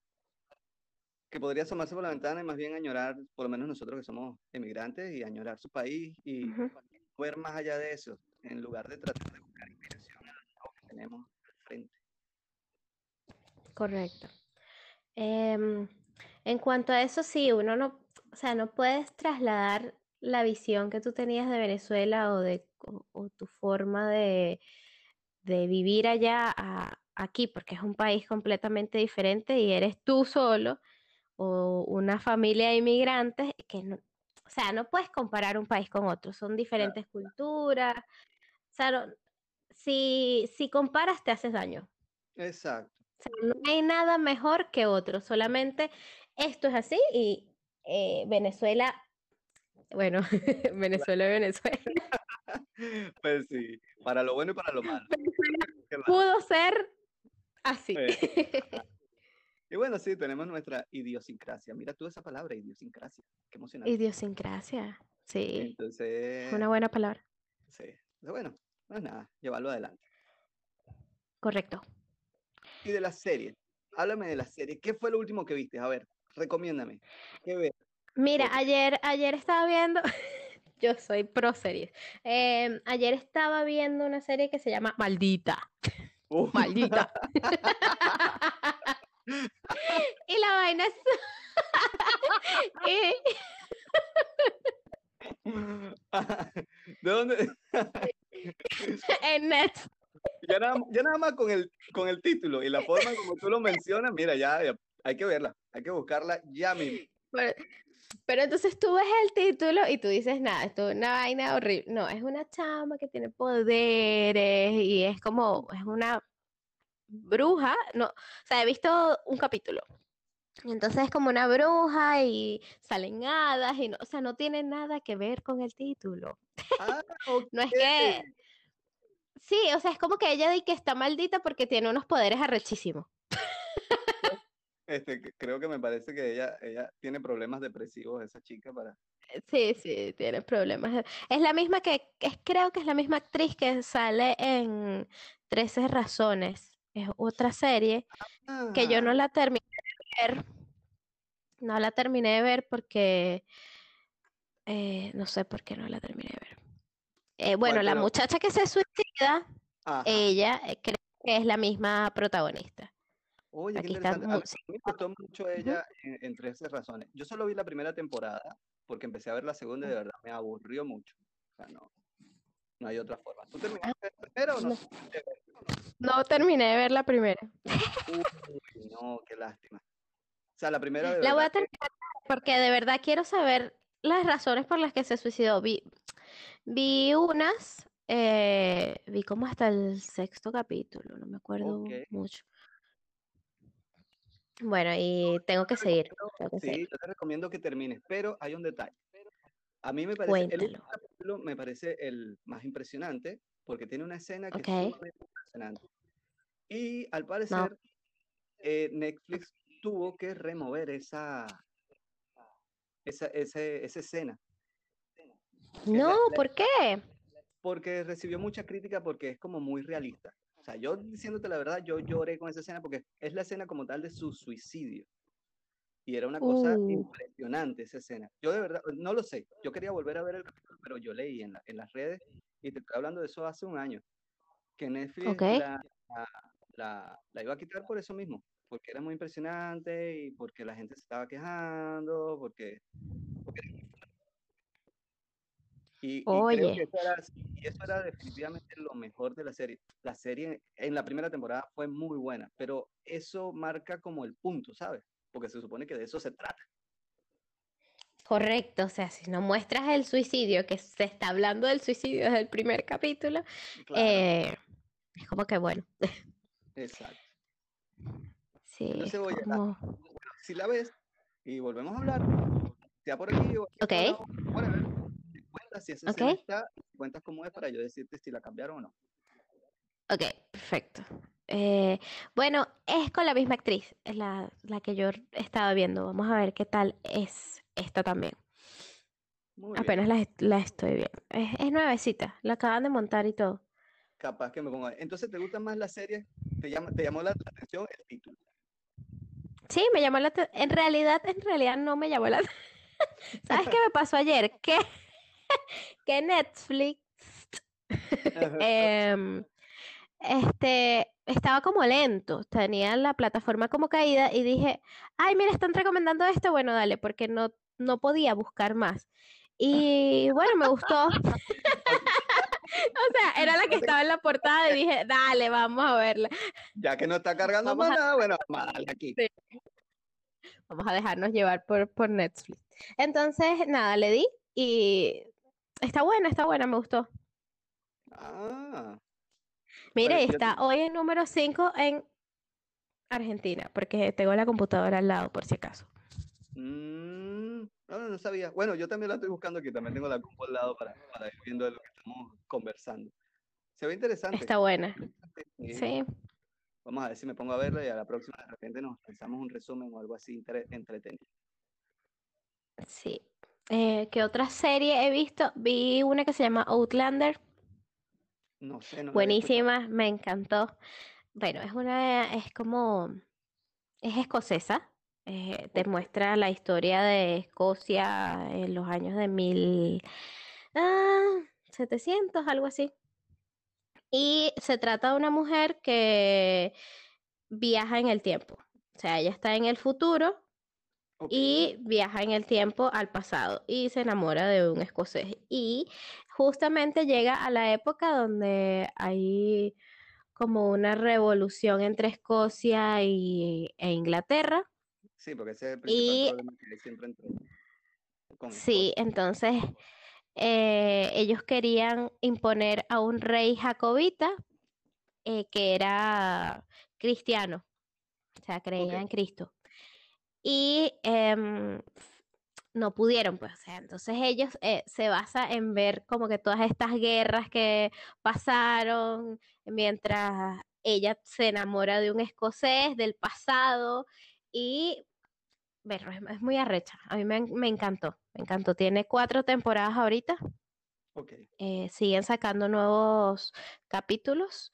Speaker 1: que podría asomarse por la ventana y más bien añorar, por lo menos nosotros que somos emigrantes, y añorar su país y ver más allá de eso, en lugar de tratar de buscar inspiración en lo que tenemos al frente.
Speaker 2: Correcto. Em, en cuanto a eso, sí, uno no, o sea, no puedes trasladar la visión que tú tenías de Venezuela o de o, o tu forma de, de vivir allá a aquí, porque es un país completamente diferente y eres tú solo o una familia de inmigrantes que no, o sea, no puedes comparar un país con otro, son diferentes culturas, o sea, no- si, si comparas te haces daño.
Speaker 1: Exacto.
Speaker 2: O sea, no hay nada mejor que otro, solamente esto es así y eh, Venezuela, bueno, Venezuela, Venezuela,
Speaker 1: Pues sí, para lo bueno y para lo malo.
Speaker 2: Pudo ser así.
Speaker 1: Y bueno, sí, tenemos nuestra idiosincrasia. Mira tú esa palabra, idiosincrasia. Qué emocionante.
Speaker 2: Idiosincrasia, sí,
Speaker 1: Entonces,
Speaker 2: es una buena palabra,
Speaker 1: sí. Bueno, no es nada, llevarlo adelante.
Speaker 2: correcto.
Speaker 1: Y de la serie, háblame de la serie. ¿Qué fue lo último que viste? A ver, recomiéndame. ¿Qué ves?
Speaker 2: Mira, ayer, ayer estaba viendo, yo soy pro series, Em, ayer estaba viendo una serie que se llama Maldita,
Speaker 1: Uh,
Speaker 2: Maldita. Y la vaina es... y-
Speaker 1: ¿De dónde?
Speaker 2: en Netflix.
Speaker 1: Ya nada, ya nada más con el, con el título y la forma como tú lo mencionas, mira, ya, ya hay que verla, hay que buscarla ya mismo.
Speaker 2: Pero, pero entonces tú ves el título y tú dices, nada, esto es una vaina horrible. No, es una chama que tiene poderes y es como, es una bruja. No, o sea, he visto un capítulo. Y Entonces es como una bruja y salen hadas y no, o sea, no tiene nada que ver con el título.
Speaker 1: Ah.
Speaker 2: No es que, sí, o sea, es como que ella dice que está maldita porque tiene unos poderes arrechísimos.
Speaker 1: Este, creo que me parece que ella, ella tiene problemas depresivos, esa chica, para...
Speaker 2: Sí, sí, tiene problemas. Es la misma que, es, creo que es la misma actriz que sale en 13 Razones. Es otra serie que yo no
Speaker 1: Ah,
Speaker 2: la terminé de ver. No la terminé de ver porque, eh, no sé por qué no la terminé de ver. Eh, bueno, la
Speaker 1: pero-
Speaker 2: muchacha que se suicida,
Speaker 1: ajá.
Speaker 2: ella eh, creo que es la misma protagonista.
Speaker 1: Oye, qué
Speaker 2: aquí está
Speaker 1: interesante. A mí, a me gustó mucho ella en, en 13 razones. Yo solo vi la primera temporada porque empecé a ver la segunda y de verdad me aburrió mucho. O sea, no, no hay otra forma. ¿Tú terminaste la primera o no?
Speaker 2: No. terminé de ver la primera.
Speaker 1: Uy, no, qué lástima. O sea, la primera de
Speaker 2: La voy a terminar porque de verdad quiero saber las razones por las que se suicidó. Vi, vi unas, eh, vi como hasta el sexto capítulo, no me acuerdo mucho. Bueno, y tengo que seguir, tengo que
Speaker 1: Sí,
Speaker 2: seguir.
Speaker 1: yo te recomiendo que termines, pero hay un detalle. A mí me parece, el capítulo me parece el más impresionante porque tiene una escena que es sumamente impresionante. Y al parecer, eh, Netflix tuvo que remover esa, esa, ese- esa escena
Speaker 2: No,
Speaker 1: la-
Speaker 2: ¿por qué?
Speaker 1: porque recibió mucha crítica porque es como muy realista. O sea, yo diciéndote la verdad, yo lloré con esa escena porque es la escena como tal de su suicidio. Y era una cosa
Speaker 2: Uh.
Speaker 1: impresionante esa escena. Yo de verdad, no lo sé. Yo quería volver a ver el capítulo, pero yo leí en, la- en las redes, y te estoy hablando de eso hace un año, que Netflix la iba a quitar por eso mismo, porque era muy impresionante y porque la gente se estaba quejando, porque... y, y creo
Speaker 2: Oye.
Speaker 1: que eso era, y eso era definitivamente lo mejor de la serie. La serie en la primera temporada fue muy buena, pero eso marca como el punto, ¿sabes? Porque se supone que de eso se trata.
Speaker 2: Correcto, o sea, si no muestras el suicidio, que se está hablando del suicidio desde el primer capítulo,
Speaker 1: Claro,
Speaker 2: eh, es como que bueno,
Speaker 1: exacto.
Speaker 2: sí, es
Speaker 1: Entonces, oye, la-
Speaker 2: como...
Speaker 1: Bueno, si la ves y volvemos a hablar, sea por aquí o aquí
Speaker 2: Ok.
Speaker 1: por lado, whatever, me cuentas si esa escena
Speaker 2: Ok.
Speaker 1: está, cuentas cómo es para yo decirte si la cambiaron o no.
Speaker 2: Ok, perfecto. Eh, bueno, es con la misma actriz, es la, la que yo estaba viendo. Vamos a ver qué tal es esta también.
Speaker 1: Muy.
Speaker 2: Apenas la, la estoy viendo. Es, es nuevecita, la acaban de montar y todo.
Speaker 1: Capaz que me pongo. Entonces, ¿te gustan más las series? ¿Te, llama, te llamó la, atención el título?
Speaker 2: Sí, me llamó la atención. En realidad, en realidad no me llamó la ¿Sabes qué me pasó ayer? Que, que Netflix em, este, estaba como lento, tenía la plataforma como caída y dije, ay, mira, están recomendando esto, bueno, dale, porque no, no podía buscar más. Y bueno, me gustó. O sea, era la que estaba en la portada y dije, dale, vamos a verla.
Speaker 1: Ya que no está cargando
Speaker 2: Vamos
Speaker 1: más
Speaker 2: a-
Speaker 1: nada, bueno, vamos a darle aquí.
Speaker 2: Sí. Vamos a dejarnos llevar por, por Netflix. Entonces, nada, le di y está buena, está buena, me gustó.
Speaker 1: Ah,
Speaker 2: Mire, está hoy en número 5 en Argentina, porque tengo la computadora al lado, por si acaso.
Speaker 1: mm, no, no sabía. Bueno, yo también la estoy buscando aquí, también tengo la compu al lado para, para ir viendo de lo que estamos conversando. Se ve interesante.
Speaker 2: Está buena.
Speaker 1: Sí.
Speaker 2: Sí,
Speaker 1: Vamos a ver si me pongo a verla y a la próxima de repente nos pensamos un resumen o algo así entre- entretenido.
Speaker 2: sí. Eh, ¿qué otra serie he visto? Vi una que se llama Outlander,
Speaker 1: No sé, no
Speaker 2: buenísima, me encantó. Bueno, es una, es como, es escocesa, eh, te muestra la historia de Escocia en los años de mil, ah, 700, algo así. Y se trata de una mujer que viaja en el tiempo. O sea, ella está en el futuro Y viaja en el tiempo al pasado y se enamora de un escocés. Y justamente llega a la época donde hay como una revolución entre Escocia y, e Inglaterra.
Speaker 1: Sí, porque ese es el principal
Speaker 2: Y-
Speaker 1: problema que hay siempre entre
Speaker 2: Sí, entonces eh, ellos querían imponer a un rey jacobita eh, que era cristiano, o sea, creía en Cristo. Y em, no pudieron, pues, o sea, entonces ellos eh, se basa en ver como que todas estas guerras que pasaron mientras ella se enamora de un escocés del pasado y bueno, es, muy arrecha. A mí me, me encantó, me encantó. Tiene cuatro temporadas ahorita. Eh, siguen sacando nuevos capítulos,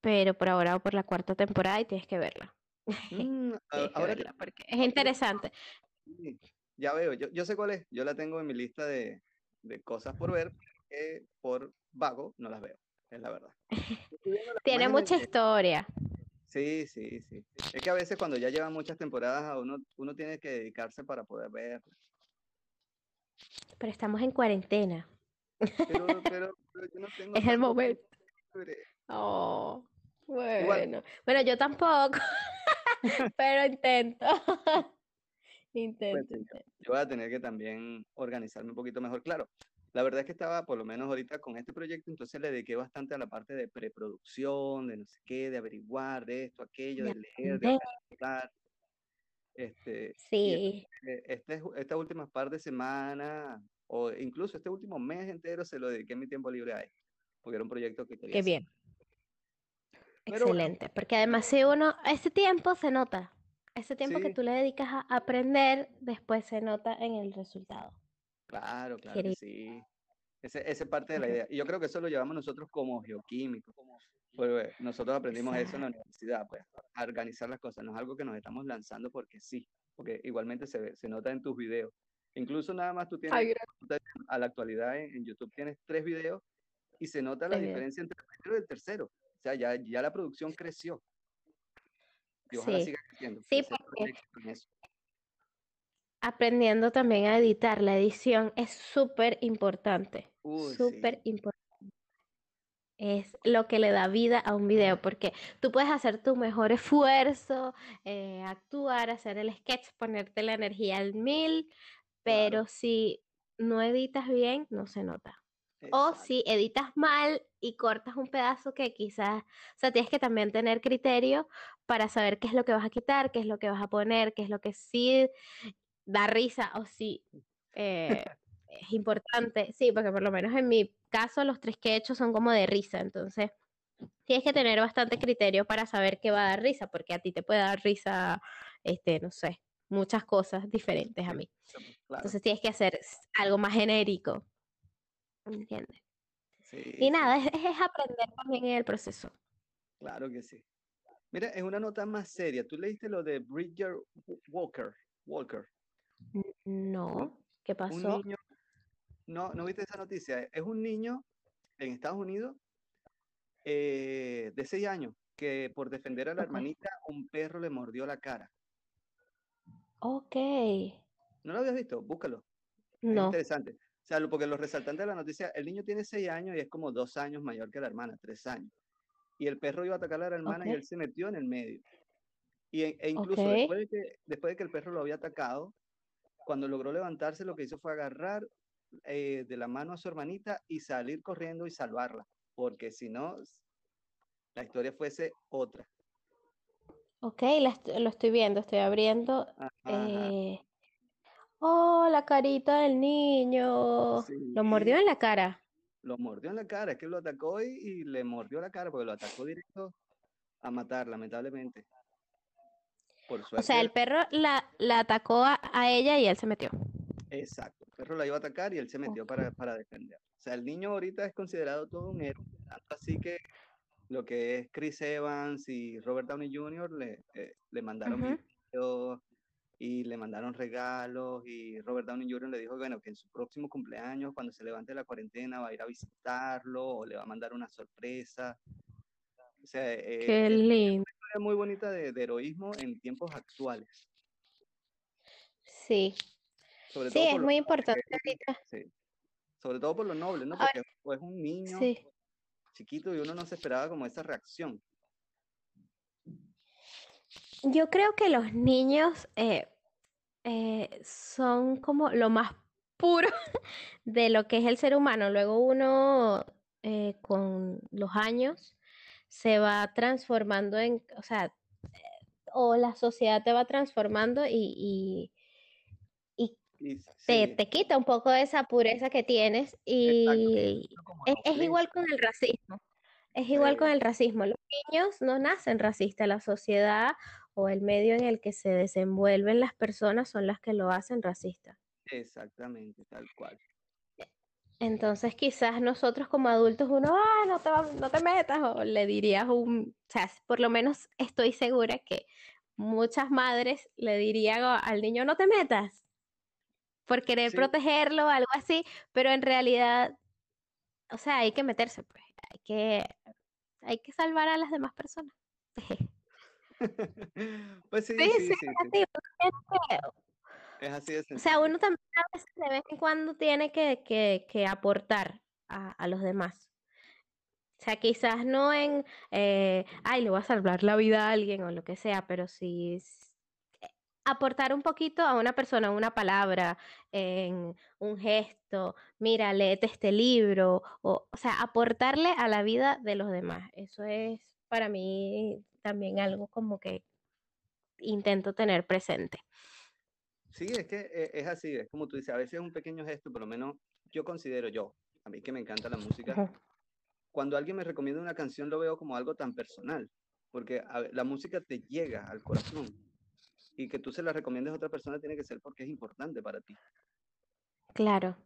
Speaker 2: pero por ahora voy por la cuarta temporada y tienes que verla.
Speaker 1: Mm, ahora que
Speaker 2: porque es interesante.
Speaker 1: Ya veo, yo, yo sé cuál es, yo la tengo en mi lista de, de cosas por ver, que por vago no las veo, es la verdad.
Speaker 2: Tiene mucha historia.
Speaker 1: Sí, sí, sí. Es que a veces cuando ya llevan muchas temporadas a uno, uno tiene que dedicarse para poder ver.
Speaker 2: Pero estamos en cuarentena.
Speaker 1: Pero, pero, pero yo no tengo
Speaker 2: Es el momento. Oh, bueno. Bueno, yo tampoco, pero intento.
Speaker 1: Pues
Speaker 2: Intento, intento.
Speaker 1: yo voy a tener que también organizarme un poquito mejor. Claro, la verdad es que estaba, por lo menos ahorita con este proyecto, entonces le dediqué bastante a la parte de preproducción, de no sé qué, de averiguar, de esto, aquello,
Speaker 2: De
Speaker 1: leer, de organizar. Este,
Speaker 2: Sí,
Speaker 1: este, este, estas últimas par de semanas, o incluso este último mes entero, se lo dediqué mi tiempo libre a esto, porque era un proyecto que quería
Speaker 2: qué
Speaker 1: hacer.
Speaker 2: bien.
Speaker 1: Pero bueno,
Speaker 2: Excelente. Porque además si uno, ese tiempo se nota. Ese tiempo que
Speaker 1: sí,
Speaker 2: tú le dedicas a aprender, después se nota en el resultado.
Speaker 1: claro, claro que
Speaker 2: Querido.
Speaker 1: sí. Ese, esa es parte de la idea. Y yo creo que eso lo llevamos nosotros como geoquímicos. Pues nosotros aprendimos eso en la
Speaker 2: Exacto.
Speaker 1: universidad, pues, a organizar las cosas. No es algo que nos estamos lanzando porque sí, porque igualmente se, ve- se nota en tus videos. Incluso nada más tú tienes,
Speaker 2: Ay,
Speaker 1: a la actualidad en, en YouTube tienes tres videos y se nota la
Speaker 2: videos.
Speaker 1: diferencia entre el primero y el tercero. O sea, ya, ya la producción creció y ojalá
Speaker 2: Sí,
Speaker 1: siga creciendo.
Speaker 2: sí, porque aprendiendo también a editar, la edición es súper importante. Súper
Speaker 1: sí,
Speaker 2: importante. Es lo que le da vida a un video, porque tú puedes hacer tu mejor esfuerzo, eh, actuar, hacer el sketch, ponerte la energía al mil,
Speaker 1: claro,
Speaker 2: pero si no editas bien, no se nota. O si editas mal y cortas un pedazo que quizás, o sea, tienes que también tener criterio para saber qué es lo que vas a quitar, qué es lo que vas a poner, qué es lo que sí da risa o sí eh, es importante. Sí, porque por lo menos en mi caso los tres que he hecho son como de risa, entonces tienes que tener bastante criterio para saber qué va a dar risa, porque a ti te puede dar risa, este, no sé, muchas cosas diferentes a mí.
Speaker 1: claro,
Speaker 2: Entonces tienes que hacer algo más genérico, ¿entiendes?
Speaker 1: Sí,
Speaker 2: Y nada, es, es aprender también en el proceso.
Speaker 1: claro que sí. Mira, es una nota más seria. Tú leíste lo de Bridger Wa- Walker, Walker,
Speaker 2: N- No, ¿qué
Speaker 1: un
Speaker 2: pasó?
Speaker 1: niño, no, ¿no viste esa noticia? Es un niño en Estados Unidos eh, de 6 años que por defender a la hermanita, un perro le mordió la cara.
Speaker 2: ok,
Speaker 1: ¿No lo habías visto? Búscalo. Es
Speaker 2: no,
Speaker 1: interesante. Sea, porque los resaltantes de la noticia, el niño tiene 6 años y es como 2 años mayor que la hermana, 3 años. Y el perro iba a atacar a la hermana y él se metió en el medio. Y, e e incluso después de que, después de que el perro lo había atacado, cuando logró levantarse, lo que hizo fue agarrar eh, de la mano a su hermanita y salir corriendo y salvarla, porque si no, la historia fuese otra.
Speaker 2: ok, la est- lo estoy viendo, estoy abriendo.
Speaker 1: Ajá,
Speaker 2: eh, Oh, la carita del niño. Lo mordió en la cara.
Speaker 1: lo mordió en la cara, es que lo atacó y, y le mordió la cara, porque lo atacó directo a matar, lamentablemente. Por
Speaker 2: O sea, el
Speaker 1: suerte,
Speaker 2: perro la, la atacó a, a ella y él se metió.
Speaker 1: exacto, el perro la iba a atacar y él se metió para, para defender. O sea, el niño ahorita es considerado todo un héroe, así que lo que es Chris Evans y Robert Downey Jr. le, eh, le mandaron videos y le mandaron regalos y Robert Downey Jr. le dijo, bueno, que en su próximo cumpleaños, cuando se levante la cuarentena, va a ir a visitarlo o le va a mandar una sorpresa. O sea, eh,
Speaker 2: Qué
Speaker 1: es una
Speaker 2: lindo.
Speaker 1: historia muy bonita de, de heroísmo en tiempos actuales,
Speaker 2: Sí,
Speaker 1: sobre
Speaker 2: sí,
Speaker 1: todo
Speaker 2: es muy importante
Speaker 1: sí, sobre todo por lo noble, ¿no?
Speaker 2: Ahora,
Speaker 1: Porque fue un niño
Speaker 2: sí.
Speaker 1: chiquito y uno no se esperaba como esa reacción.
Speaker 2: Yo creo que los niños eh, eh, son como lo más puro de lo que es el ser humano. Luego uno eh, con los años se va transformando en, o sea, o la sociedad te va transformando y, y, y te,
Speaker 1: sí,
Speaker 2: te quita un poco de esa pureza que tienes y es, igual con el racismo. Es igual con el racismo. Los niños no nacen racistas, la sociedad o el medio en el que se desenvuelven las personas son las que lo hacen racista.
Speaker 1: exactamente, tal cual.
Speaker 2: Entonces quizás nosotros como adultos uno, ah, no te, no te metas, o le dirías un, o sea, por lo menos estoy segura que muchas madres le dirían al niño, no te metas, por querer
Speaker 1: Sí,
Speaker 2: protegerlo o algo así, pero en realidad, o sea, hay que meterse, pues, hay que, hay que salvar a las demás personas.
Speaker 1: pues sí,
Speaker 2: Sí,
Speaker 1: sí,
Speaker 2: sí,
Speaker 1: sí,
Speaker 2: es
Speaker 1: sí,
Speaker 2: así,
Speaker 1: de
Speaker 2: o sea, uno también a veces de vez en cuando tiene que, que, que aportar a, a los demás. O sea, quizás no en, eh, ay, le voy a salvar la vida a alguien o lo que sea, pero sí eh, aportar un poquito a una persona, una palabra, en un gesto, mira, léete este libro, o, o sea, aportarle a la vida de los demás. Eso es para mí también algo como que intento tener presente.
Speaker 1: Sí, es que eh, es así, es como tú dices, a veces es un pequeño gesto, por lo menos yo considero yo, a mí que me encanta la música, cuando alguien me recomienda una canción lo veo como algo tan personal, porque la música te llega al corazón y que tú se la recomiendes a otra persona tiene que ser porque es importante para ti.
Speaker 2: Claro.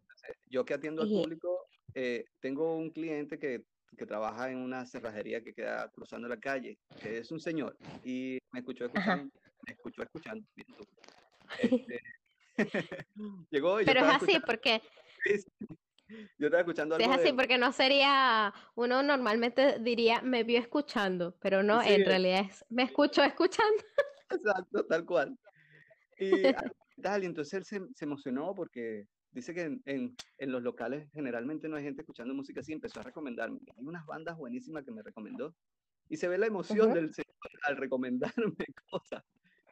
Speaker 1: Yo que atiendo al público, eh, tengo un cliente que, que, trabaja en una cerrajería que queda cruzando la calle, que es un señor, y me escuchó escuchando, me escuchó escuchando.
Speaker 2: Este, llegó Pero es así porque...
Speaker 1: Yo estaba escuchando algo
Speaker 2: Es así porque no sería, uno normalmente diría me vio escuchando, pero no, en realidad es me escuchó escuchando.
Speaker 1: Exacto, tal cual. Y tal, y entonces él se, se, emocionó porque dice que en, en, en, los locales generalmente no hay gente escuchando música así, empezó a recomendarme. Hay unas bandas buenísimas que me recomendó. Y se ve la emoción del señor al recomendarme cosas.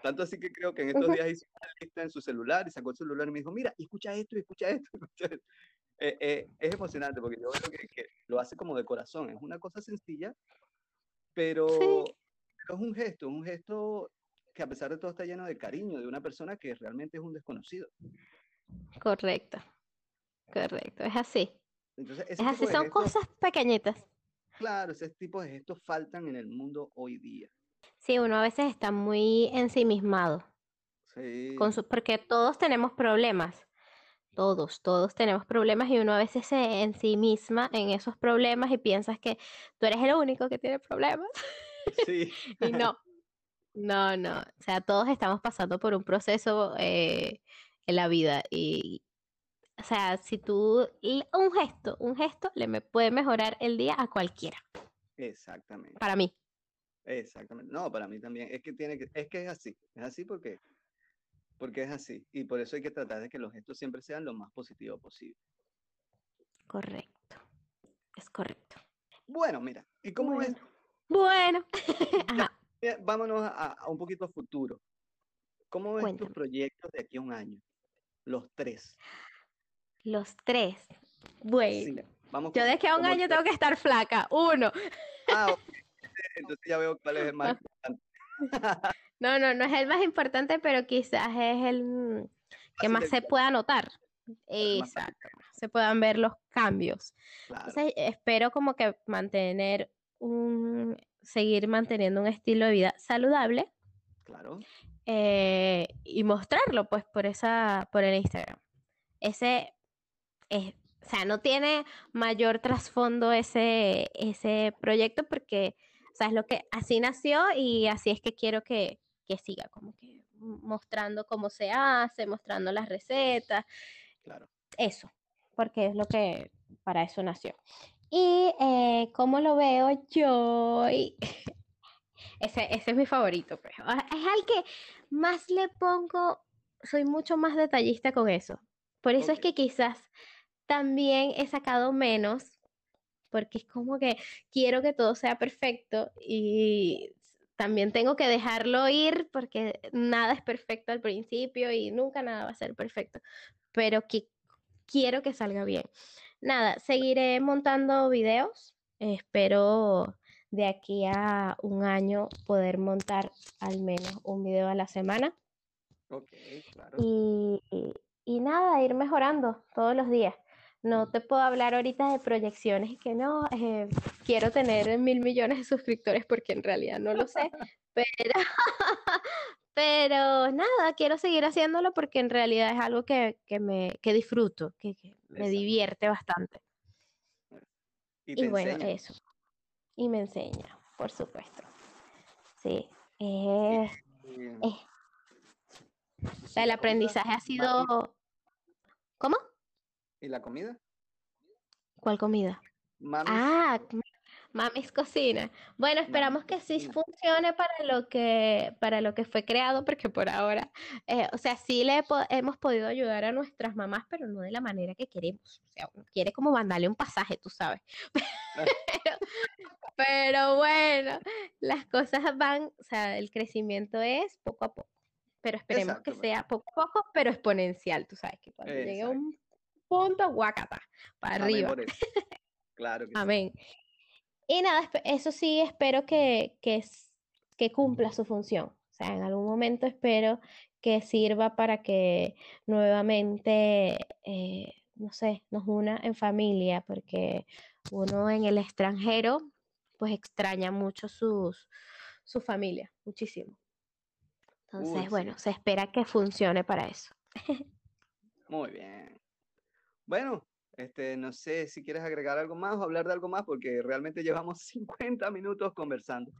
Speaker 1: Tanto así que creo que en estos días hizo una lista en su celular y sacó el celular y me dijo, mira, escucha esto, escucha esto. Escucha esto. Eh, eh, es emocionante porque yo veo que, lo hace como de corazón. Es una cosa sencilla, pero, es un gesto, un gesto que a pesar de todo está lleno de cariño de una persona que realmente es un desconocido.
Speaker 2: Correcto, correcto, es así. es así, son cosas pequeñitas.
Speaker 1: Claro, ese tipo de gestos faltan en el mundo hoy día.
Speaker 2: Sí, uno a veces está muy ensimismado. Sí. Con su, porque todos tenemos problemas. Todos, todos tenemos problemas y uno a veces se en sí misma en esos problemas y piensas que tú eres el único que tiene problemas. Sí. y no, no, no. O sea, todos estamos pasando por un proceso eh, en la vida y, o sea, si tú, un gesto, un gesto le me puede mejorar el día a cualquiera.
Speaker 1: Exactamente.
Speaker 2: Para mí.
Speaker 1: Exactamente. No, para mí también. Es que tiene que, es que es así. Es así porque, porque es así. Y por eso hay que tratar de que los gestos siempre sean lo más positivo posible.
Speaker 2: Correcto. Es correcto.
Speaker 1: Bueno, mira, ¿y cómo
Speaker 2: bueno.
Speaker 1: es?
Speaker 2: Bueno.
Speaker 1: Vámonos a, un poquito a futuro. ¿Cómo ves tus proyectos de aquí a un año? Los tres.
Speaker 2: Los tres. Bueno. vamos Yo de aquí a un año tengo que estar flaca. Uno.
Speaker 1: Ah, entonces ya veo cuál es el más importante.
Speaker 2: No, no, no es el más importante, pero quizás es el que más se pueda notar. Exacto. Se puedan ver los cambios. Entonces, espero como que mantener un, seguir manteniendo un estilo de vida saludable.
Speaker 1: Claro.
Speaker 2: Eh, y mostrarlo, pues, por esa, por el Instagram. Ese es, o sea, no tiene mayor trasfondo ese, ese proyecto porque o sea, es lo que así nació y así es que quiero que, que siga, como que mostrando cómo se hace, mostrando las recetas.
Speaker 1: Claro.
Speaker 2: Eso, porque es lo que para eso nació. Y eh, cómo lo veo yo, ese, ese, es mi favorito. Pues. Es al que más le pongo, soy mucho más detallista con eso. Por eso es que quizás también he sacado menos porque es como que quiero que todo sea perfecto y también tengo que dejarlo ir porque nada es perfecto al principio y nunca nada va a ser perfecto, pero que quiero que salga bien. Nada, seguiré montando videos, espero de aquí a un año poder montar al menos un video a la semana.
Speaker 1: claro.
Speaker 2: y, y nada, ir mejorando todos los días. No te puedo hablar ahorita de proyecciones y que no, eh, quiero tener mil millones de suscriptores porque en realidad no lo sé, pero, pero nada, quiero seguir haciéndolo porque en realidad es algo que, me que disfruto, que, me divierte bastante. Y, bueno, eso. Y me enseña, por supuesto. Sí. el aprendizaje ha sido... ¿Cómo?
Speaker 1: ¿Y la comida?
Speaker 2: ¿Cuál comida? Ah, Mamis Cocina. Bueno, esperamos que sí funcione para lo que, para lo que fue creado, porque por ahora, eh, o sea, sí le hemos podido ayudar a nuestras mamás, pero no de la manera que queremos. O sea, uno quiere como mandarle un pasaje, tú sabes. pero, bueno, las cosas van, o sea, el crecimiento es poco a poco. Pero esperemos que sea poco a poco, pero exponencial, tú sabes, que cuando llegue a un punto, guacata, para arriba.
Speaker 1: Claro que
Speaker 2: Amén. Y nada, eso sí, espero que, que, que cumpla su función. O sea, en algún momento espero que sirva para que nuevamente, eh, no sé, nos una en familia, porque uno en el extranjero, pues extraña mucho sus, su familia, muchísimo. Entonces, bueno, se espera que funcione para eso.
Speaker 1: Muy bien. Bueno, este, no sé si quieres agregar algo más o hablar de algo más, porque realmente llevamos 50 minutos conversando.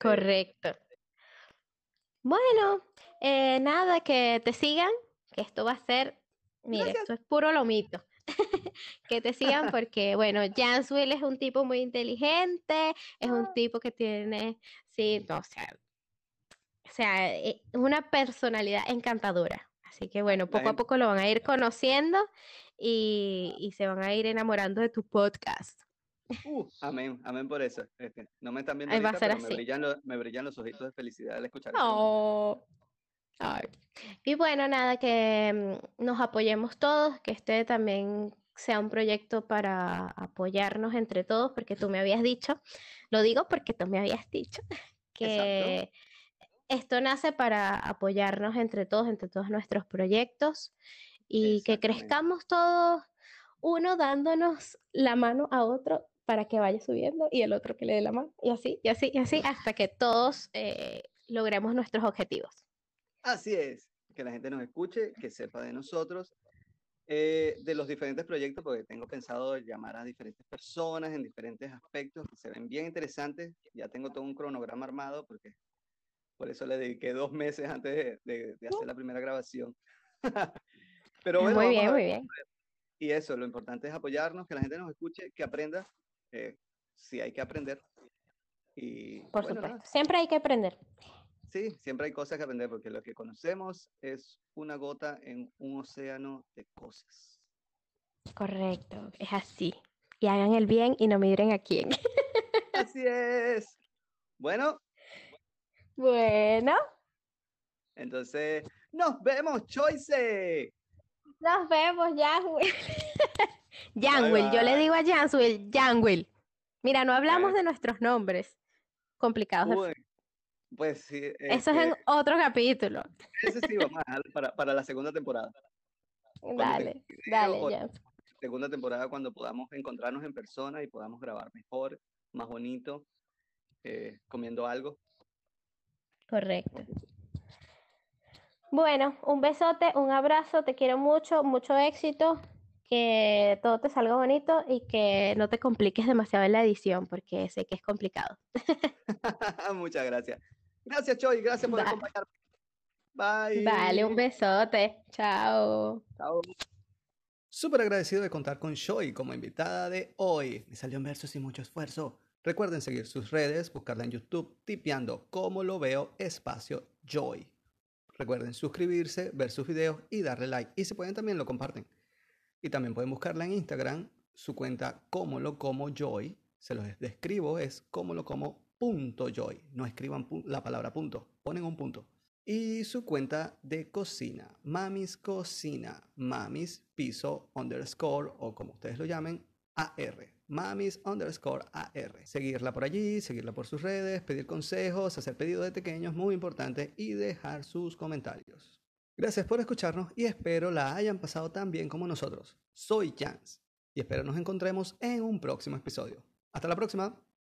Speaker 2: Correcto. Bueno, eh, nada, que te sigan, que esto va a ser, mire, esto es puro lomito. que te sigan porque, bueno, Janswell es un tipo muy inteligente, es un ah. tipo que tiene, sí, no, o sea, o sea, es una personalidad encantadora. Así que bueno, poco a poco lo van a ir conociendo y, se van a ir enamorando de tu podcast.
Speaker 1: Uh, amén, amén por eso. Este, no me están viendo ahorita, pero me brillan, los, me brillan, los ojitos de felicidad al escuchar.
Speaker 2: Oh. Y bueno, nada, que mm, nos apoyemos todos, que este también sea un proyecto para apoyarnos entre todos, porque tú me habías dicho, lo digo porque tú me habías dicho, que esto nace para apoyarnos entre todos, entre todos nuestros proyectos y que crezcamos todos, uno dándonos la mano a otro para que vaya subiendo y el otro que le dé la mano, y así, y así, y así, hasta que todos eh, logremos nuestros objetivos.
Speaker 1: Así es, que la gente nos escuche, que sepa de nosotros, eh, de los diferentes proyectos, porque tengo pensado llamar a diferentes personas en diferentes aspectos que se ven bien interesantes. Ya tengo todo un cronograma armado, porque por eso le dediqué dos meses antes de, de hacer la primera grabación. Pero bueno,
Speaker 2: muy bien, muy bien.
Speaker 1: Y eso, lo importante es apoyarnos, que la gente nos escuche, que aprenda, eh, si hay que aprender. Y,
Speaker 2: Por supuesto, siempre hay que aprender.
Speaker 1: Sí, siempre hay cosas que aprender, porque lo que conocemos es una gota en un océano de cosas.
Speaker 2: Correcto, es así. Y hagan el bien y no miren a quién.
Speaker 1: Así es. Bueno.
Speaker 2: Bueno.
Speaker 1: Entonces, nos vemos, Choice.
Speaker 2: Nos vemos, Janwil. Janwil, yo le digo a Janwil, Janwil. Mira, no hablamos de nuestros nombres complicados.
Speaker 1: pues sí.
Speaker 2: Eso es en este otro capítulo.
Speaker 1: Ese sí vamos para, para la segunda temporada.
Speaker 2: Dale, dale, ya.
Speaker 1: Segunda temporada cuando podamos encontrarnos en persona y podamos grabar mejor, más bonito, eh, comiendo algo.
Speaker 2: Correcto. Bueno, un besote, un abrazo, te quiero mucho, mucho éxito, que todo te salga bonito y que no te compliques demasiado en la edición, porque sé que es complicado.
Speaker 1: Muchas gracias. Gracias, Choy, gracias por acompañarme. Bye.
Speaker 2: Vale, un besote. Chao.
Speaker 1: Chao.
Speaker 3: Súper agradecido de contar con Choi como invitada de hoy. Me salió en versos y mucho esfuerzo. Recuerden seguir sus redes, buscarla en YouTube, tipeando como lo veo espacio Joy. Recuerden suscribirse, ver sus videos y darle like. Y si pueden también lo comparten. Y también pueden buscarla en Instagram, su cuenta como lo como joy. Se los describo, es como lo como punto joy. No escriban la palabra punto, ponen un punto. Y su cuenta de cocina, Mamis Cocina, Mamis Piso underscore o como ustedes lo llamen, AR mamis underscore AR. Seguirla por allí, seguirla por sus redes, pedir consejos, hacer pedidos de pequeños, muy importante, y dejar sus comentarios. Gracias por escucharnos y espero la hayan pasado tan bien como nosotros. Soy Chance y espero nos encontremos en un próximo episodio. Hasta la próxima.